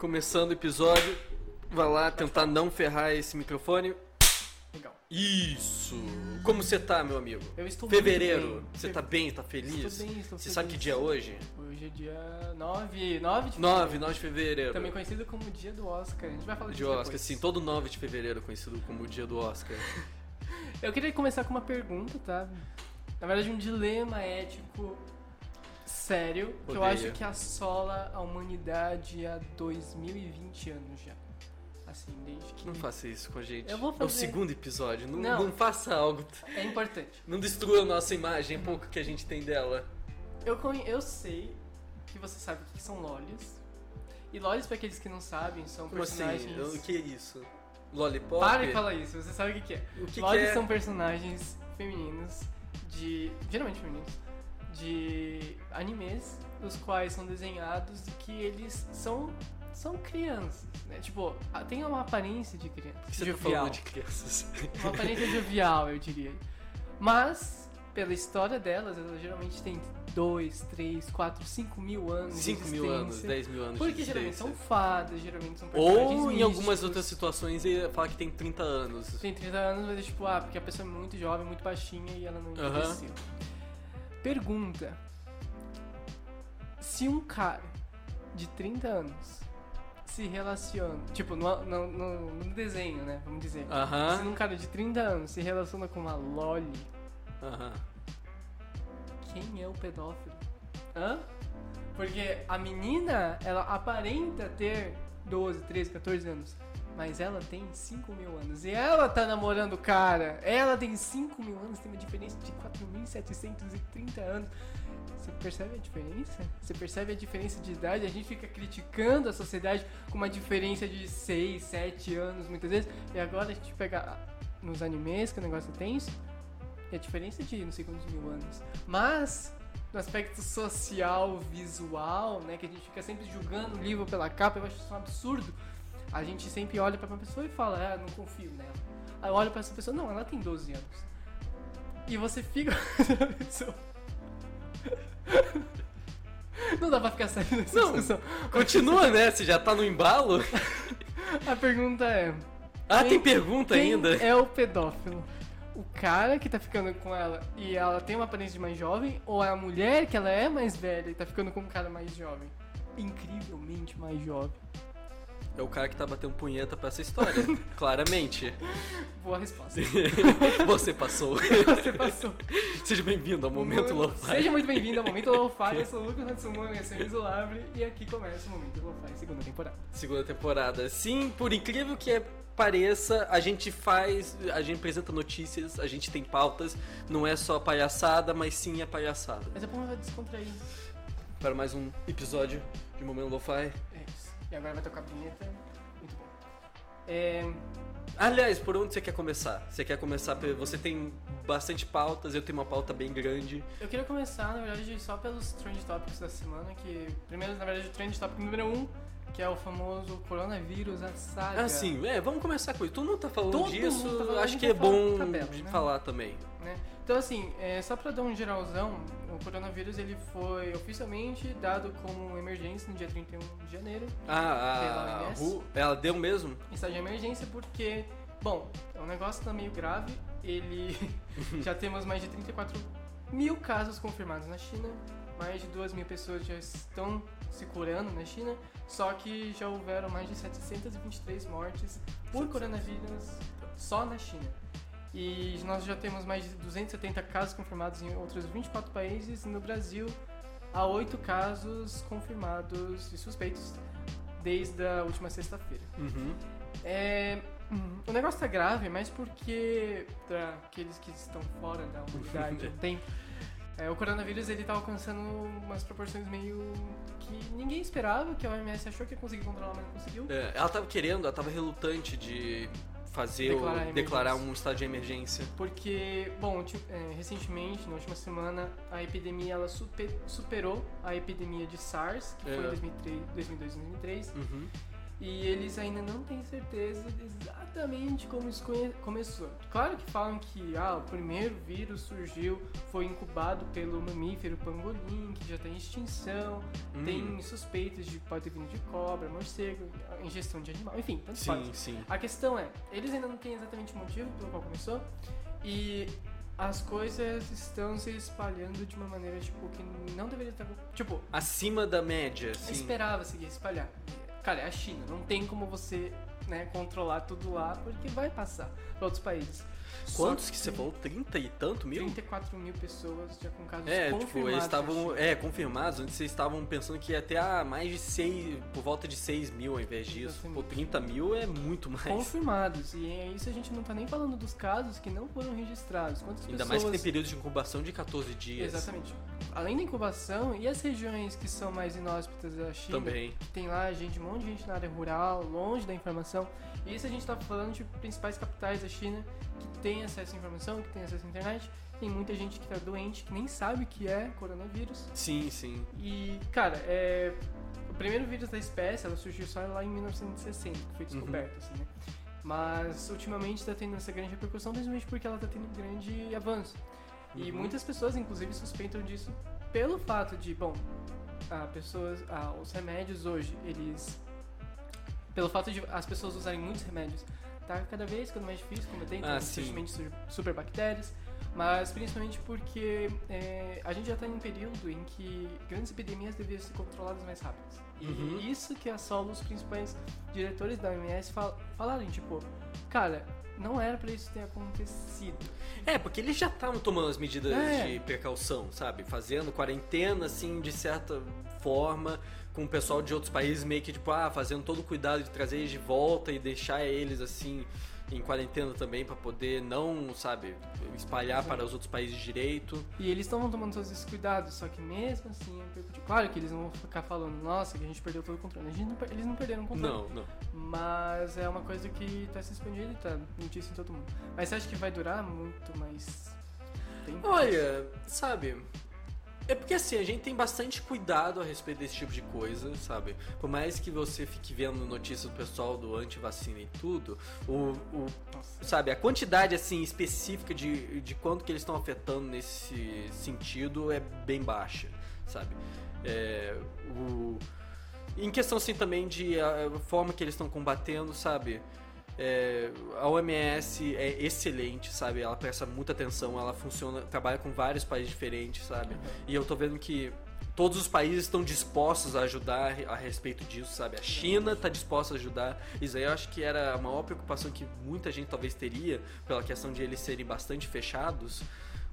Começando o episódio. Vai lá tentar não ferrar esse microfone. Legal. Isso! Como você tá, meu amigo? Eu estou Fevereiro. Você tá bem? Tá feliz? Estou bem, estou Você sabe que feliz. dia é hoje? Hoje é dia 9, 9 de 9, 9 de fevereiro. Também conhecido como dia do Oscar. A gente vai falar de disso Oscar, depois. sim. Todo 9 de fevereiro é conhecido como o dia do Oscar. Eu queria começar com uma pergunta, tá? Na verdade, um dilema ético sério que eu acho que assola a humanidade há 2020 anos já. Assim, desde que. Não faça isso com a gente. Eu vou É o fazer. segundo episódio. Não, Não. não faça algo. É importante. Não destrua a nossa imagem, é pouco que a gente tem dela. Eu, conhe- eu sei que você sabe o que são lolis. E lolis, pra aqueles que não sabem, são Como assim? personagens. O que é isso? Lollipop? Para de falar isso, você sabe o que, que é. O que, que Lolis é? são personagens femininos de. geralmente femininos. De animes, os quais são desenhados e que eles são. são crianças. Né? Tipo, tem uma aparência de criança. Você tá jovial. falando de crianças? Uma aparência jovial, eu diria. Mas, pela história delas, elas geralmente têm 2, 3, 4, 5 mil anos. de 5 mil anos, existência. 10 mil anos Porque de geralmente são fadas, geralmente são personagens Ou em algumas outras situações ele fala que tem 30 anos. Tem 30 anos, mas é tipo, ah, porque a pessoa é muito jovem, muito baixinha e ela não envelheceu. Pergunta. Se um cara de 30 anos se relaciona, tipo, no, no, no- desenho, né, vamos dizer. Se Aham, um cara de 30 anos se relaciona com uma loli, aham. quem é o pedófilo? Hã? Porque a menina, ela aparenta ter 12, 13, 14 anos. Mas ela tem 5 mil anos. E ela tá namorando o cara. Ela tem 5 mil anos, tem uma diferença de 4.730 anos. Você percebe a diferença? Você percebe a diferença de idade? A gente fica criticando a sociedade com uma diferença de 6, 7 anos, muitas vezes. E agora a gente pega nos animes, que o negócio é tenso, e a diferença de não sei quantos mil anos. Mas, no aspecto social, visual, né, que a gente fica sempre julgando o livro pela capa, eu acho isso um absurdo. A gente sempre olha pra uma pessoa e fala, ah, não confio nela. Aí eu olho pra essa pessoa, não, ela tem 12 anos. E você fica pessoa. Não dá pra ficar sério nessa Não. discussão. Continua, né? Você já tá no embalo? A pergunta é: Ah, Quem- tem pergunta quem ainda? é o pedófilo? O cara que tá ficando com ela e ela tem uma aparência de mais jovem, ou é a mulher que ela é mais velha e tá ficando com um cara mais jovem? Incrivelmente mais jovem. É o cara que tá batendo punheta pra essa história. Claramente. Boa resposta. Você passou. Você passou. Seja bem-vindo ao Momento Lo-Fi. Seja muito bem-vindo ao Momento Lo-Fi. Eu sou o Lucas Hatsumano, eu sou o Iso Labre, e aqui começa o Momento Lo-Fi, segunda temporada. Segunda temporada. Sim, por incrível que pareça, a gente faz, a gente apresenta notícias, a gente tem pautas, não é só palhaçada, mas sim a palhaçada. Mas é bom descontrair. Para mais um episódio de Momento Lo-Fi. E agora vai tocar a vinheta. Muito bom. É, Aliás, por onde você quer começar? Você quer começar, você tem bastante pautas, eu tenho uma pauta bem grande. Eu queria começar, na verdade, só pelos Trend Topics da semana, que primeiro, na verdade, o Trend Topic número 1, um, que é o famoso coronavírus, a saga. Ah, sim, é, vamos começar com isso. Todo mundo tá falando Todo disso, tá falando, acho que é bom tabela, de né? falar também. né? Então, assim, é, só pra dar um geralzão, o coronavírus ele foi oficialmente dado como emergência no dia 31 de janeiro. Ah, a? Ru, ela deu mesmo? Está de emergência porque, bom, o negócio tá meio grave. Ele já temos mais de 34 mil casos confirmados na China, mais de 2 mil pessoas já estão se curando na China, só que já houveram mais de 723 mortes por coronavírus só na China. E nós já temos mais de 270 casos confirmados em outros 24 países e no Brasil há 8 casos confirmados e suspeitos desde a última sexta-feira. Uhum. É, hum, o negócio tá grave, mas porque para aqueles que estão fora da humanidade um tempo, é, o coronavírus ele tá alcançando umas proporções meio que ninguém esperava, que a OMS achou que ia conseguir controlar, mas não conseguiu. É, ela tava querendo, ela tava relutante de fazer Declarar o, declarar um estado de emergência. Porque, bom, ti- é, recentemente, na última semana, a epidemia ela super- superou a epidemia de SARS, que foi É. em 2003, 2002, 2003. Uhum. E eles ainda não têm certeza exatamente como isso começou. Claro que falam que ah, o primeiro vírus surgiu, foi incubado pelo mamífero pangolim, que já está em extinção. Hum. Tem suspeitas de que pode ter vindo de cobra, morcego, ingestão de animal, enfim, tanto faz. Sim, sim. A questão é, eles ainda não têm exatamente o motivo pelo qual começou e as coisas estão se espalhando de uma maneira tipo que não deveria estar, tipo, Acima da média, sim. esperava se espalhar. Cara, é a China, não tem como você, né, controlar tudo lá porque vai passar para outros países. Quantos que você falou? 30 e tanto mil? 34 mil pessoas já com casos É, confirmados. tipo, eles estavam é, confirmados, antes vocês estavam pensando que ia até ah, mais de 6, por volta de 6 mil ao invés disso. Pô, Exatamente. 30 mil é muito mais. confirmados. E é isso a gente não tá nem falando dos casos que não foram registrados. Quantas Ainda pessoas mais que tem período de incubação de 14 dias. Exatamente. Além da incubação, e as regiões que são mais inóspitas da China? Também. que Tem lá gente, um monte de gente na área rural, longe da informação. E isso a gente tá falando de principais capitais da China que tem acesso à informação, que tem acesso à internet. Tem muita gente que tá doente, que nem sabe o que é coronavírus. Sim, sim. E, cara, é... o primeiro vírus da espécie, ela surgiu só lá em 1960, que foi descoberto, assim, né? Mas, ultimamente, está tendo essa grande repercussão, principalmente porque ela está tendo um grande avanço. E Uhum. muitas pessoas, inclusive, suspeitam disso pelo fato de, bom, a pessoas, ah, os remédios hoje, eles... Pelo fato de as pessoas usarem muitos remédios, tá cada vez ficando mais difícil combater, então, Ah, sim. surgimento de superbactérias, mas principalmente porque é, a gente já está em um período em que grandes epidemias deveriam ser controladas mais rápidas. E Uhum. isso que assola os principais diretores da OMS fal falarem, tipo, cara, não era pra isso ter acontecido. É, porque eles já estavam tomando as medidas É. de precaução, sabe? Fazendo quarentena, assim, de certa forma, com o pessoal de outros países meio que, tipo, ah, fazendo todo o cuidado de trazer eles de volta e deixar eles, assim, em quarentena também, pra poder não, sabe, espalhar para os outros países direito. E eles estão tomando todos esses cuidados, só que mesmo assim, repercutiu. claro que eles não vão ficar falando, nossa, que a gente perdeu todo o controle. Não eles não perderam o controle. Não, não. Mas é uma coisa que tá se expandindo e tá notícia em todo mundo. Mas você acha que vai durar muito mais tempo? Olha, sabe? É porque assim, a gente tem bastante cuidado a respeito desse tipo de coisa, sabe? Por mais que você fique vendo notícias do pessoal do anti-vacina e tudo, o, o- sabe, a quantidade assim específica de, de quanto que eles estão afetando nesse sentido é bem baixa, sabe? É, o, em questão assim também de a forma que eles estão combatendo, sabe? É, a OMS é excelente, sabe? Ela presta muita atenção, ela funciona, trabalha com vários países diferentes, sabe? E eu tô vendo que todos os países estão dispostos a ajudar a respeito disso, sabe? A China está disposta a ajudar. Isso aí eu acho que era a maior preocupação que muita gente talvez teria pela questão de eles serem bastante fechados,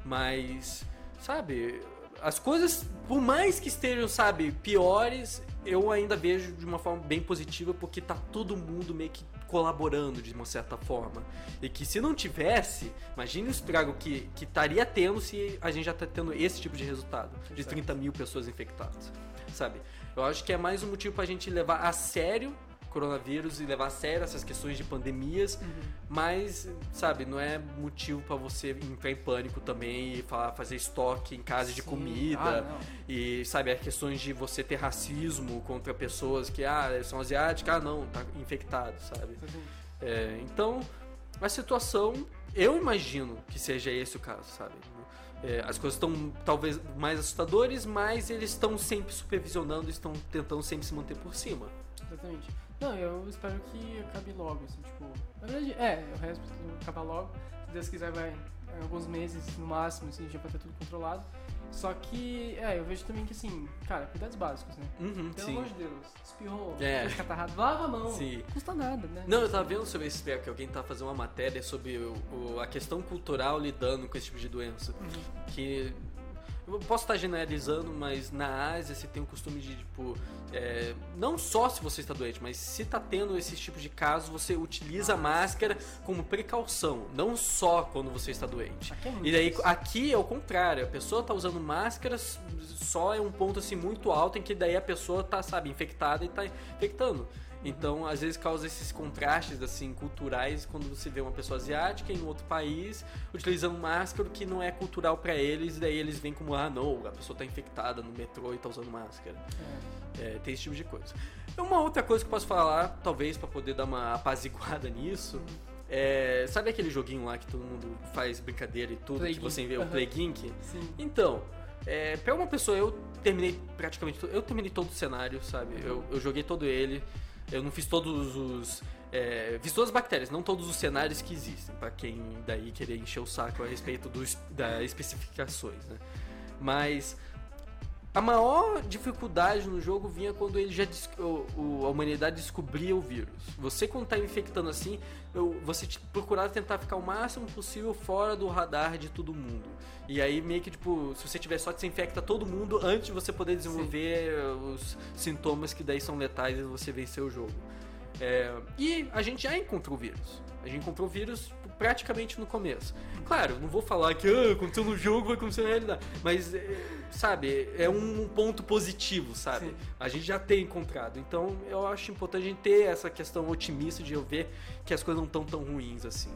mas sabe, as coisas, por mais que estejam, sabe, piores, eu ainda vejo de uma forma bem positiva porque tá todo mundo meio que colaborando de uma certa forma. E que se não tivesse, imagine o estrago que, que estaria tendo se a gente já tá tendo esse tipo de resultado. De Exato. 30 mil pessoas infectadas, sabe? Eu acho que é mais um motivo pra gente levar a sério coronavírus e levar a sério essas questões de pandemias, mas, sabe, não é motivo pra você entrar em pânico também e falar, fazer estoque em casa de Sim. comida. Ah. E, sabe, as questões de você ter racismo contra pessoas que, ah, são asiáticas, ah, não, tá infectado, sabe? É, então, a situação, eu imagino que seja esse o caso, sabe? É, as coisas estão talvez mais assustadoras, mas eles estão sempre supervisionando, estão tentando sempre se manter por cima. Exatamente. Não, eu espero que acabe logo, assim, tipo. Na verdade, é, o resto acabar logo. Se Deus quiser, vai em alguns meses no máximo, assim, já vai ter tudo controlado. Só que, é, eu vejo também que, assim, cara, cuidados básicos, né? Uhum, Pelo sim. amor de Deus, espirrou, É. catarrado, lava a mão. Sim. Custa nada, né? Não, eu tava vendo sobre esse que alguém tá fazendo uma matéria sobre o, o- a questão cultural lidando com esse tipo de doença. Uhum. Que. Eu posso estar generalizando, mas na Ásia você tem o costume de, tipo, é, não só se você está doente, mas se tá tendo esse tipo de caso, você utiliza a máscara como precaução, não só quando você está doente. É E daí aqui é o contrário, a pessoa tá usando máscaras só é um ponto assim muito alto em que daí a pessoa tá, sabe, infectada e tá infectando. Então, às vezes causa esses contrastes assim culturais quando você vê uma pessoa asiática em outro país utilizando máscara que não é cultural para eles, e daí eles vêm como ah, não, a pessoa tá infectada no metrô e tá usando máscara. É, tem esse tipo de coisa. Uma outra coisa que eu posso falar, talvez para poder dar uma apaziguada nisso, é, sabe aquele joguinho lá que todo mundo faz brincadeira e tudo, Play que você vê o. Play Gink? Sim. Então, é, pra uma pessoa, eu terminei praticamente to- Eu terminei todo o cenário, sabe? Eu, eu joguei todo ele. Eu não fiz todos os. É, fiz todas as bactérias, não todos os cenários que existem, pra quem daí querer encher o saco a respeito dos, das especificações, né? Mas a maior dificuldade no jogo vinha quando ele já o- a humanidade descobria o vírus. Você quando tá infectando assim, eu- você te- procurava tentar ficar o máximo possível fora do radar de todo mundo. E aí meio que tipo, se você tiver sorte, você infecta todo mundo antes de você poder desenvolver eh, os sintomas que daí são letais e você vencer o jogo. É, e a gente já encontrou o vírus. A gente encontrou o vírus praticamente no começo. Claro, não vou falar que ah, aconteceu no jogo, vai acontecer na realidade. Mas, é, sabe, é um ponto positivo, sabe? Sim. A gente já tem encontrado. Então, eu acho importante a gente ter essa questão otimista de eu ver que as coisas não estão tão ruins assim.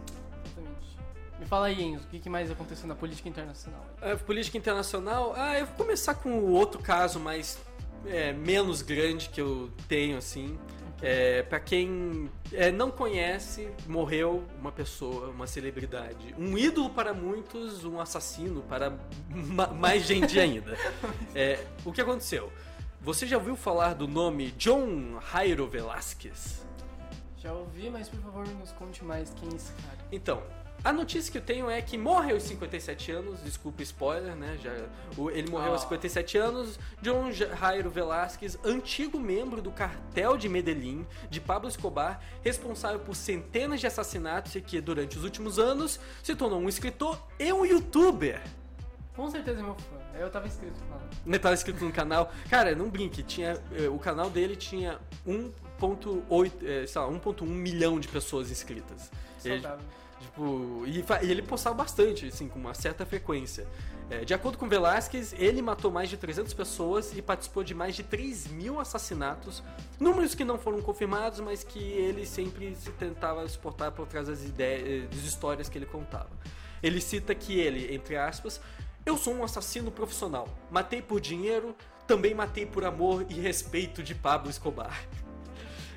Exatamente. Me fala aí, Enzo, o que que mais aconteceu na política internacional? A política internacional, ah, eu vou começar com o outro caso mais é, menos grande que eu tenho, assim. É, para quem é, não conhece, morreu uma pessoa, uma celebridade. Um ídolo para muitos, um assassino para ma- mais gente ainda. É, o que aconteceu? Você já ouviu falar do nome John Jairo Velasquez? Já ouvi, mas por favor nos conte mais quem é esse cara. Então, a notícia que eu tenho é que morre aos 57 anos, desculpa spoiler, né? Já, ele morreu aos Ah. 57 anos. John Jairo Velasquez, antigo membro do cartel de Medellín, de Pablo Escobar, responsável por centenas de assassinatos e que, durante os últimos anos, se tornou um escritor e um youtuber. Com certeza é meu fã. Eu tava inscrito falando. Ele tava inscrito no canal. Cara, não brinque, tinha, eh, o canal dele tinha 1.8, eh, sei lá, 1.1 milhão de pessoas inscritas. Ele- Saudável. Tipo, e, e ele postava bastante, assim, com uma certa frequência. É, de acordo com Velasquez, ele matou mais de 300 pessoas e participou de mais de 3 mil assassinatos. Números que não foram confirmados, mas que ele sempre se tentava suportar por trás das, ideias, das histórias que ele contava. Ele cita que ele, entre aspas, eu sou um assassino profissional. Matei por dinheiro, também matei por amor e respeito de Pablo Escobar.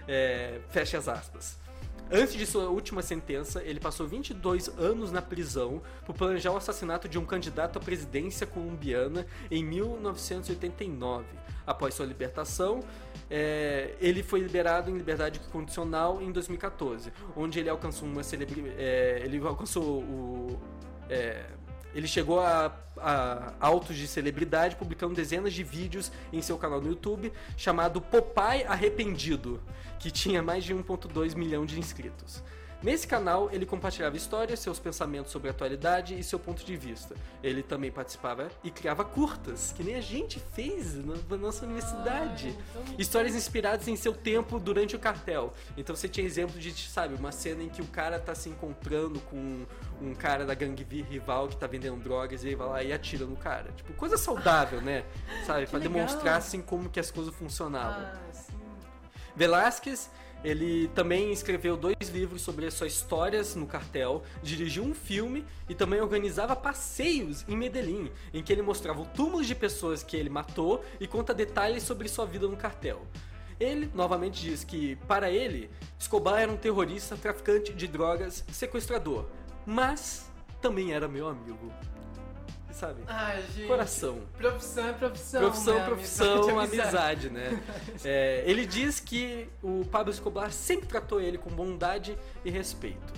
É, fecha as aspas. Antes de sua última sentença, ele passou 22 anos na prisão por planejar o assassinato de um candidato à presidência colombiana em 1989. Após sua libertação, é, ele foi liberado em liberdade condicional em 2014, onde ele alcançou uma celebri é, ele alcançou o é, ele chegou a, a altos de celebridade publicando dezenas de vídeos em seu canal no YouTube chamado Popeye Arrependido, que tinha mais de 1.2 milhão de inscritos. Nesse canal, ele compartilhava histórias, seus pensamentos sobre a atualidade e seu ponto de vista. Ele também participava e criava curtas, que nem a gente fez na, nossa universidade. Ah, então- Histórias inspiradas em seu tempo durante o cartel. Então você tinha exemplo de, sabe, uma cena em que o cara tá se encontrando com um cara da gangue rival que tá vendendo drogas e ele vai lá e atira no cara. Tipo, coisa saudável, né? Sabe? Pra legal. demonstrar assim como que as coisas funcionavam. Ah, sim. Velasquez, ele também escreveu dois livros sobre as suas histórias no cartel, dirigiu um filme e também organizava passeios em Medellín, em que ele mostrava o túmulo de pessoas que ele matou e conta detalhes sobre sua vida no cartel. Ele novamente diz que, para ele, Escobar era um terrorista, traficante de drogas, sequestrador, mas também era meu amigo. Sabe? Gente. Coração. Profissão é profissão. Profissão, né? profissão, Amizade é amizade, né? É, ele diz que o Pablo Escobar sempre tratou ele com bondade e respeito.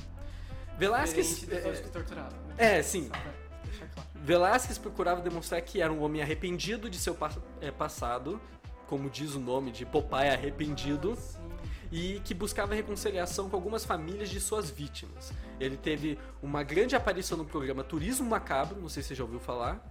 Que torturavam. né? É, sim. Claro. Velasquez procurava demonstrar que era um homem arrependido de seu é, passado, como diz o nome de Popeye arrependido, Ah, sim. E que buscava reconciliação com algumas famílias de suas vítimas. Ele teve uma grande aparição no programa Turismo Macabro, não sei se você já ouviu falar,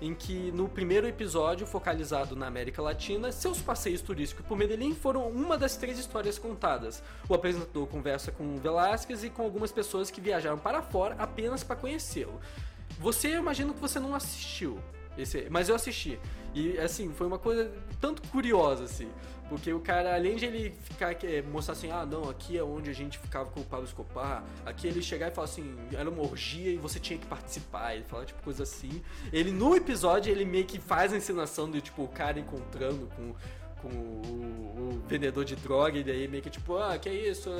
em que no primeiro episódio, focalizado na América Latina, seus passeios turísticos por Medellín foram uma das três histórias contadas. O apresentador conversa com Velázquez e com algumas pessoas que viajaram para fora apenas para conhecê-lo. Você, eu imagino que você não assistiu, Esse, mas eu assisti. E assim, foi uma coisa tanto curiosa, assim. Porque o cara, além de ele ficar é, mostrar assim, ah não, aqui é onde a gente ficava com o Pablo Escobar, aqui ele chegar e falar assim, era uma orgia e você tinha que participar, ele fala tipo coisa assim. Ele no episódio ele meio que faz a encenação de tipo o cara encontrando com com o, o, vendedor de droga, e daí meio que tipo, ah, que é isso?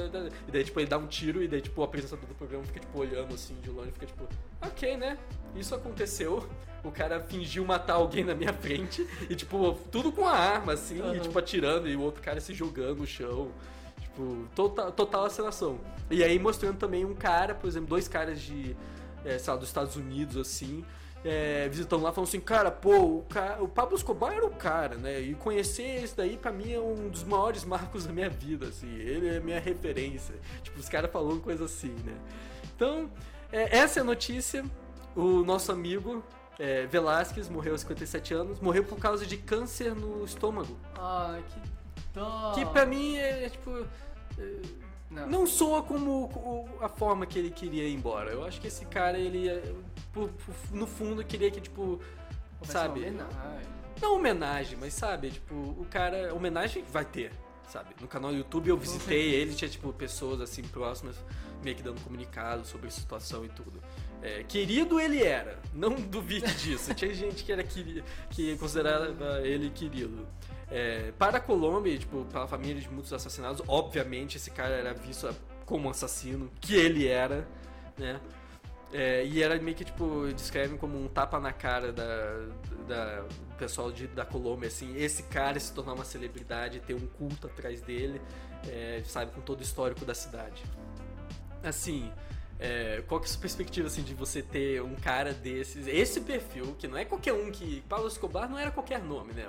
E daí, tipo, ele dá um tiro, e daí, tipo, o apresentador do programa fica, tipo, olhando assim de longe, fica tipo, ok, né? Isso aconteceu. O cara fingiu matar alguém na minha frente, e, tipo, tudo com a arma, assim, uhum. e, tipo, atirando, e o outro cara se jogando no chão. Tipo, total, total aceleração. E aí mostrando também um cara, por exemplo, dois caras de, é, sei lá, dos Estados Unidos, assim, é, visitando lá, falando assim, cara, pô, o, cara, o Pablo Escobar era o cara, né? E conhecer esse daí, pra mim, é um dos maiores marcos da minha vida, assim. Ele é minha referência. Tipo, os caras falando coisa assim, né? Então, é, essa é a notícia. O nosso amigo é, Velasquez morreu aos 57 anos. Morreu por causa de câncer no estômago. Ah, que dó. Que pra mim é, é tipo... É, não. não soa como a forma que ele queria ir embora. Eu acho que esse cara, ele, no fundo, queria que, tipo, sabe? Homenagem. Não homenagem, mas sabe, tipo, o cara. Homenagem vai ter, sabe? No canal do YouTube eu visitei ele, tinha, tipo, pessoas assim próximas, meio que dando comunicado sobre a situação e tudo. É, querido ele era, não duvide disso. tinha gente que era que, que considerava ele querido. É, para a Colômbia, tipo, para a família de muitos assassinados, obviamente esse cara era visto como assassino, que ele era, né? É, e era meio que, tipo, descrevem como um tapa na cara da, da pessoal de, da Colômbia, assim, esse cara se tornar uma celebridade, ter um culto atrás dele, é, sabe, com todo o histórico da cidade. Assim, é, qual que é a sua perspectiva, assim, de você ter um cara desses, esse perfil, que não é qualquer um que... Pablo Escobar não era qualquer nome, né?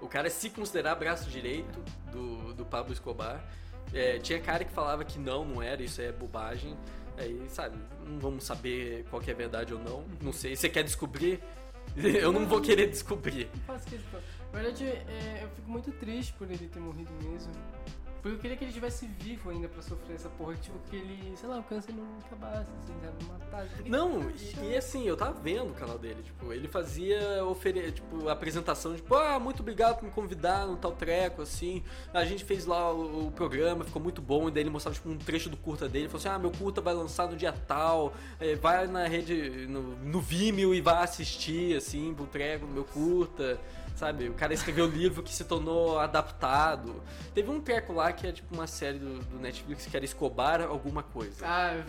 O cara se considerar braço direito do, do Pablo Escobar. É, tinha cara que falava que não, não era, isso é bobagem. Aí, sabe, não vamos saber qual é verdade ou não. Não sei. Você quer descobrir? Eu não vou querer descobrir. Não faço questão. Na verdade, é, eu fico muito triste por ele ter morrido mesmo. Porque eu queria que ele estivesse vivo ainda pra sofrer essa porra. Tipo, que ele, sei lá, o câncer não acabasse, assim, sabe? Não matasse. Não, e, e, assim, eu tava vendo o canal dele. Tipo, ele fazia ofere tipo, apresentação, tipo, ah, muito obrigado por me convidar no tal treco, assim. A gente fez lá o, o programa, ficou muito bom. E daí ele mostrava, tipo, um trecho do curta dele. Ele falou assim, ah, meu curta vai lançar no dia tal. É, vai na rede, no, no Vimeo e vai assistir, assim, pro treco no meu curta sabe? O cara escreveu livro que se tornou adaptado. Teve um treco lá que é tipo uma série do, do Netflix que era Escobar alguma coisa. Ah,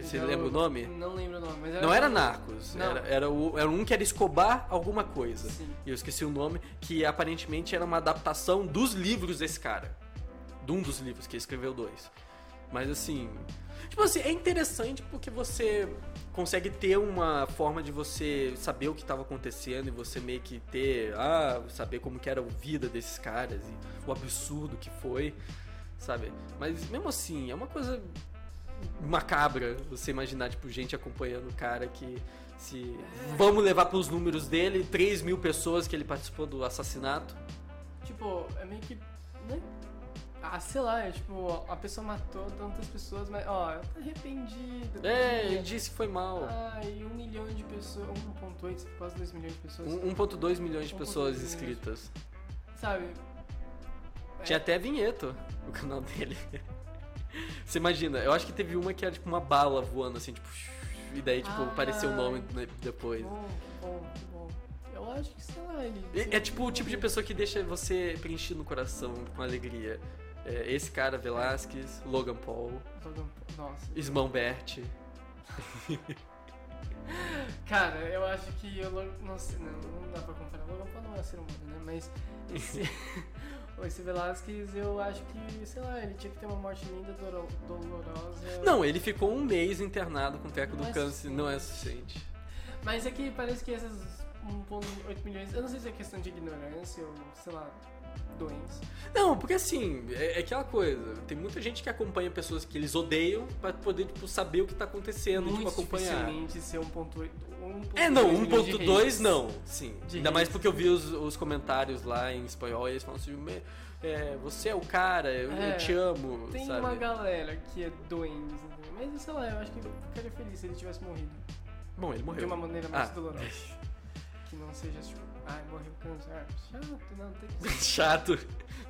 você lembra o nome? Não lembro o nome, mas era Não era Narcos, não. Era, era, o, era um que era Escobar alguma coisa. Sim. E eu esqueci o nome, que aparentemente era uma adaptação dos livros desse cara. De um dos livros, que ele escreveu dois. Mas assim. Tipo assim, é interessante porque você consegue ter uma forma de você saber o que estava acontecendo e você meio que ter, ah, saber como que era a vida desses caras e o absurdo que foi, sabe? Mas mesmo assim, é uma coisa macabra você imaginar, tipo, gente acompanhando o cara que se... Vamos levar para os números dele, 3 mil pessoas que ele participou do assassinato. Tipo, é meio que... Né? Ah, sei lá, é, tipo, a pessoa matou tantas pessoas, mas, ó, ela tá arrependida. É, ele disse que foi mal. Ah, e um milhão de pessoas, 1.8, quase 2 milhões de pessoas. 1.2 milhões de pessoas inscritas. Sabe? Tinha é. até vinheta no canal dele. Você imagina, eu acho que teve uma que era tipo uma bala voando assim, tipo, e daí, tipo, ah, apareceu o nome depois. Bom, bom, bom. Eu acho que, sei lá, ele. É, é tipo o tipo de pessoa que deixa você preenchido no coração com alegria. É, esse cara, Velasquez, Logan Paul. Logan Nossa. Ismão Bert. cara, eu acho que eu não sei, não, não dá pra comparar. Logan Paul não é ser humano, né? Mas esse, esse Velasquez, eu acho que, sei lá, ele tinha que ter uma morte linda, dolorosa. Não, ele ficou um mês internado com o teco do é câncer, não é suficiente. Mas é que parece que essas 1,8 milhões, eu não sei se é questão de ignorância ou, sei lá, doença. Não, porque assim, é, é, aquela coisa. Tem muita gente que acompanha pessoas que eles odeiam pra poder, tipo, saber o que tá acontecendo Muito tipo, acompanhar. ser 1.8. É, não, 1.2 não, sim. De Ainda mais porque eu vi os, os, comentários lá em espanhol e eles falam assim, é, você é o cara, eu, é, eu te amo. Tem sabe? uma galera que é doente, mas sei lá, eu acho que eu ficaria feliz se ele tivesse morrido. Bom, ele morreu. De uma maneira mais ah. dolorosa. que não seja tipo, ai, morreu câncer. Ah, chato, não, tem que ser. Chato.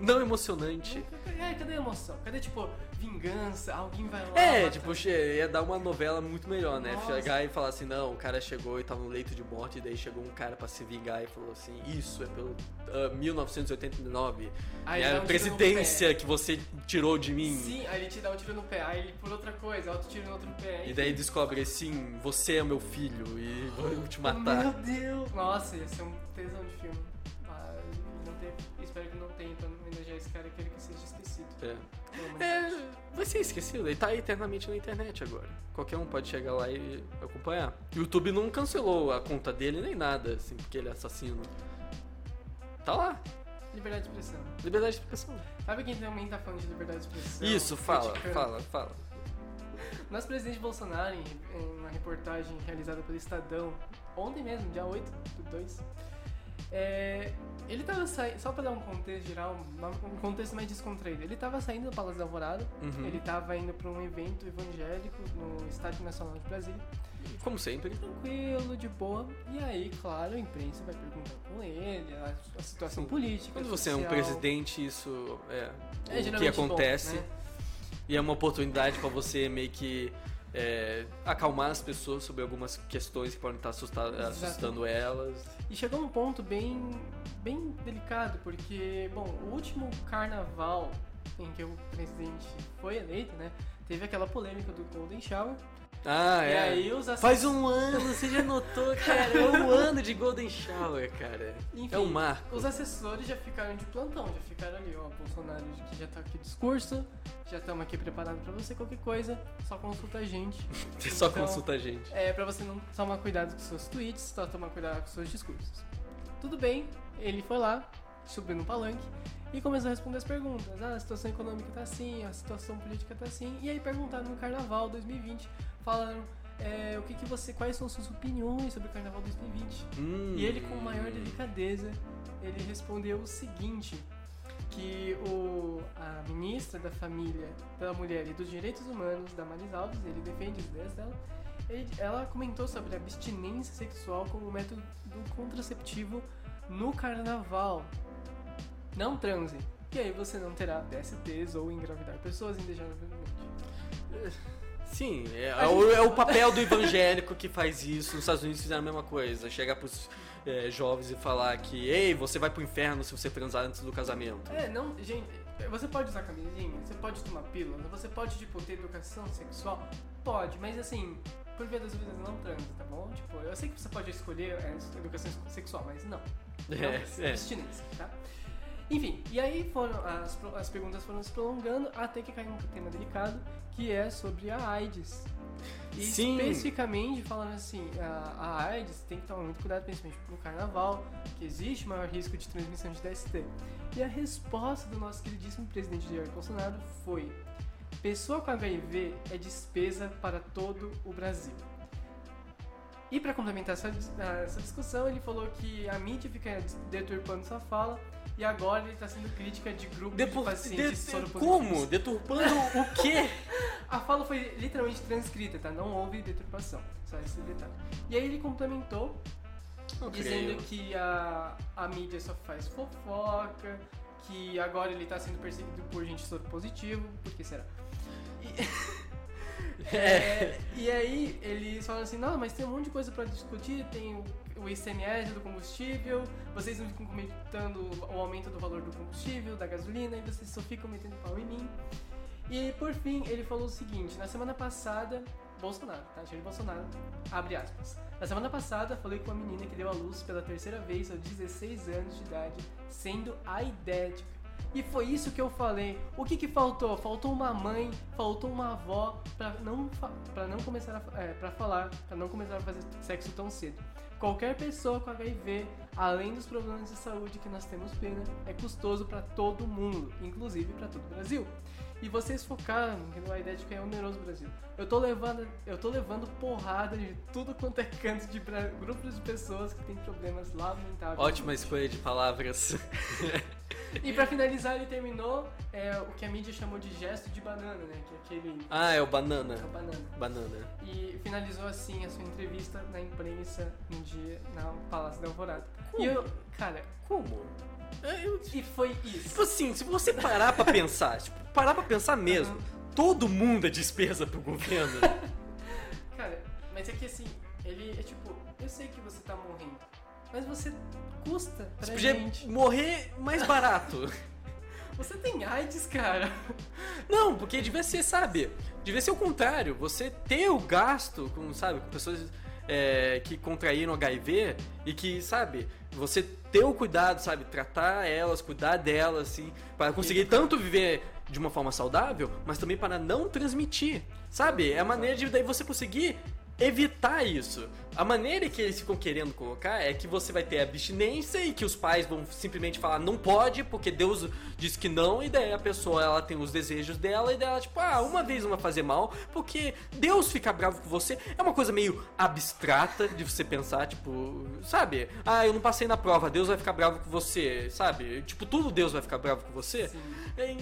Não emocionante. É, cadê a emoção? Cadê, tipo, vingança? Alguém vai lá. É, mata- tipo, ia dar uma novela muito melhor, né? Nossa. Chegar e falar assim, não, o cara chegou e tava no leito de morte, e daí chegou um cara pra se vingar e falou assim, isso é pelo ah, 1989. Aí é a presidência que você tirou de mim. Sim, aí ele te dá um tiro no pé, aí ele por outra coisa, outro tiro no outro pé. E daí descobre assim, você é meu filho e vou te matar. Meu Deus! Nossa, ia ser um tesão de filme. Ah, não tem, espero que não tenha pra homenagear esse cara e quero que seja esquecido. É. É, vai ser esquecido. Ele tá eternamente na internet agora. Qualquer um pode chegar lá e acompanhar. O YouTube não cancelou a conta dele nem nada, assim, porque ele é assassino. Tá lá. Liberdade de expressão. Liberdade de expressão. Sabe quem também tá falando de liberdade de expressão? Isso, fala, Criticando. fala, fala. Nosso presidente Bolsonaro, em, em uma reportagem realizada pelo Estadão, ontem mesmo, dia 8 do 2, é, ele tava saindo, só pra dar um contexto geral, um contexto mais descontraído, ele tava saindo do Palácio da Alvorada, Uhum. ele tava indo pra um evento evangélico no Estádio Nacional de Brasília, Como sempre. tranquilo, de boa, e aí, claro, a imprensa vai perguntar com ele, a, a situação Sim. política, Quando você é um social. presidente, isso é, É o que geralmente bom, acontece. né? E é uma oportunidade pra você meio que é, acalmar as pessoas sobre algumas questões que podem estar assustando elas. E chegou um ponto bem, bem delicado, porque, bom, o último carnaval em que o presidente foi eleito, né? Teve aquela polêmica do Golden Shower. Ah, E é. aí os assessores. Faz um ano, você já notou, cara? É um ano de Golden Shower, cara. Enfim, é um marco. Os assessores já ficaram de plantão, já ficaram ali, ó, Bolsonaro que já tá aqui discurso, já estamos aqui preparados pra você, qualquer coisa, só consulta a gente. Só Então, consulta a gente. É, pra você não tomar cuidado com seus tweets, só tomar cuidado com seus discursos. Tudo bem, ele foi lá, subiu no palanque e começou a responder as perguntas. Ah, a situação econômica tá assim, a situação política tá assim. E aí perguntaram no Carnaval 2020, falaram é, o que, que você, quais são suas opiniões sobre o Carnaval 2020. Hum. E ele, com maior delicadeza, ele respondeu o seguinte: que o, a ministra da Família, da Mulher e dos Direitos Humanos, da Maris Alves, ele defende as ideias dela, ele- ela comentou sobre a abstinência sexual como método contraceptivo no carnaval. Não transe, que aí você não terá DSTs ou engravidar pessoas indesejavelmente. Sim, é, é o, é o papel do evangélico que faz isso. Nos Estados Unidos fizeram a mesma coisa. Chegar pros é, jovens e falar que, ei, você vai pro inferno se você transar antes do casamento. É, não, gente, você pode usar camisinha, você pode tomar pílula, você pode, tipo, ter educação sexual? Pode, mas assim, por via das vezes não transa, tá bom? Tipo, eu sei que você pode escolher é, educação sexual, mas não. Não, É, é. abstinência, tá? Enfim, e aí foram, as, as perguntas foram se prolongando até que caiu um tema delicado, que é sobre a AIDS. E Sim. especificamente falando assim, a, a AIDS tem que tomar muito cuidado, principalmente no carnaval, que existe maior risco de transmissão de DST. E a resposta do nosso queridíssimo presidente Jair Bolsonaro foi: pessoa com HIV é despesa para todo o Brasil. E para complementar essa, essa discussão, ele falou que a mídia fica deturpando sua fala e agora ele está sendo crítica de grupos de pacientes de- soropositivos. como? Deturpando o quê? A fala foi literalmente transcrita, tá? Não houve deturpação, só esse detalhe. E aí ele complementou dizendo creio. que a, a mídia só faz fofoca, que agora ele tá sendo perseguido por gente soropositivo, por que será? E, é, e aí eles falam assim, não, mas tem um monte de coisa pra discutir, tem o, o ICMS do combustível, vocês não ficam comentando o aumento do valor do combustível, da gasolina, e vocês só ficam metendo pau em mim. E por fim, ele falou o seguinte: na semana passada, Bolsonaro, tá? Jair Bolsonaro, abre aspas. Na semana passada, falei com uma menina que deu à luz pela terceira vez aos 16 anos de idade, sendo aidética. E foi isso que eu falei. O que que faltou? Faltou uma mãe, faltou uma avó pra não para não começar a é, para falar, para não começar a fazer sexo tão cedo. Qualquer pessoa com HIV, além dos problemas de saúde que nós temos pena, é custoso para todo mundo, inclusive para todo o Brasil. E vocês focaram na ideia de que é oneroso o Brasil. Eu tô levando, eu tô levando porrada de tudo quanto é canto de grupos de pessoas que têm problemas lamentáveis. Ótima escolha de palavras. E pra finalizar, ele terminou é, o que a mídia chamou de gesto de banana, né? Que é aquele. Ah, é o banana. a banana. Banana. E finalizou assim a sua entrevista na imprensa no dia na Palácio da Alvorada. Como? E eu, cara, Como? É, eu- e foi isso. Tipo assim, se você parar pra pensar, tipo, parar pra pensar mesmo, Uhum. todo mundo é despesa pro governo. Cara, mas é que assim, ele é tipo, eu sei que você tá morrendo, mas você custa pra Você podia gente. morrer mais barato. Você tem AIDS, cara. Não, porque devia ser, sabe? Devia ser o contrário. Você ter o gasto com, sabe, com pessoas é, que contraíram HIV e que, sabe, você ter o cuidado, sabe, tratar elas, cuidar delas, assim, para conseguir tanto viver de uma forma saudável, mas também para não transmitir, sabe? É a maneira de daí você conseguir evitar isso. A maneira que eles ficam querendo colocar é que você vai ter abstinência e que os pais vão simplesmente falar não pode porque Deus diz que não e daí a pessoa ela tem os desejos dela e dela tipo ah uma vez não vai fazer mal porque Deus fica bravo com você. É uma coisa meio abstrata de você pensar tipo sabe? Ah eu não passei na prova Deus vai ficar bravo com você sabe? Tipo tudo Deus vai ficar bravo com você. É,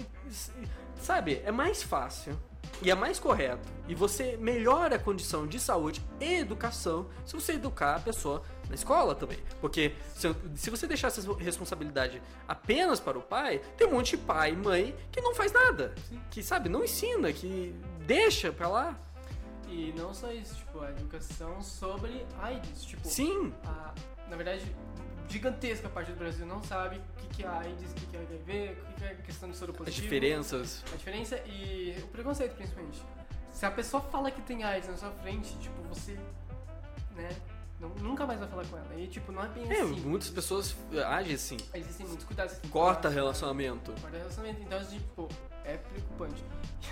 sabe, é mais fácil e é mais correto e você melhora a condição de saúde e educação se você educar a pessoa na escola também. Porque se, se você deixar essa responsabilidade apenas para o pai, tem um monte de pai e mãe que não faz nada. Que, sabe, não ensina, que deixa pra lá. E não só isso, tipo, a educação sobre AIDS, tipo, Sim, a, na verdade, gigantesca parte do Brasil não sabe o que, que é AIDS, o que, que é HIV, o que, que é questão de soro as positivo. diferenças. A diferença e o preconceito, principalmente. Se a pessoa fala que tem AIDS na sua frente, tipo, você, né, não- nunca mais vai falar com ela. E, tipo, não é bem É, assim. muitas pessoas agem assim. Existem muitos cuidados. que Corta relacionamento. Corta relacionamento. Então, assim, tipo, é preocupante.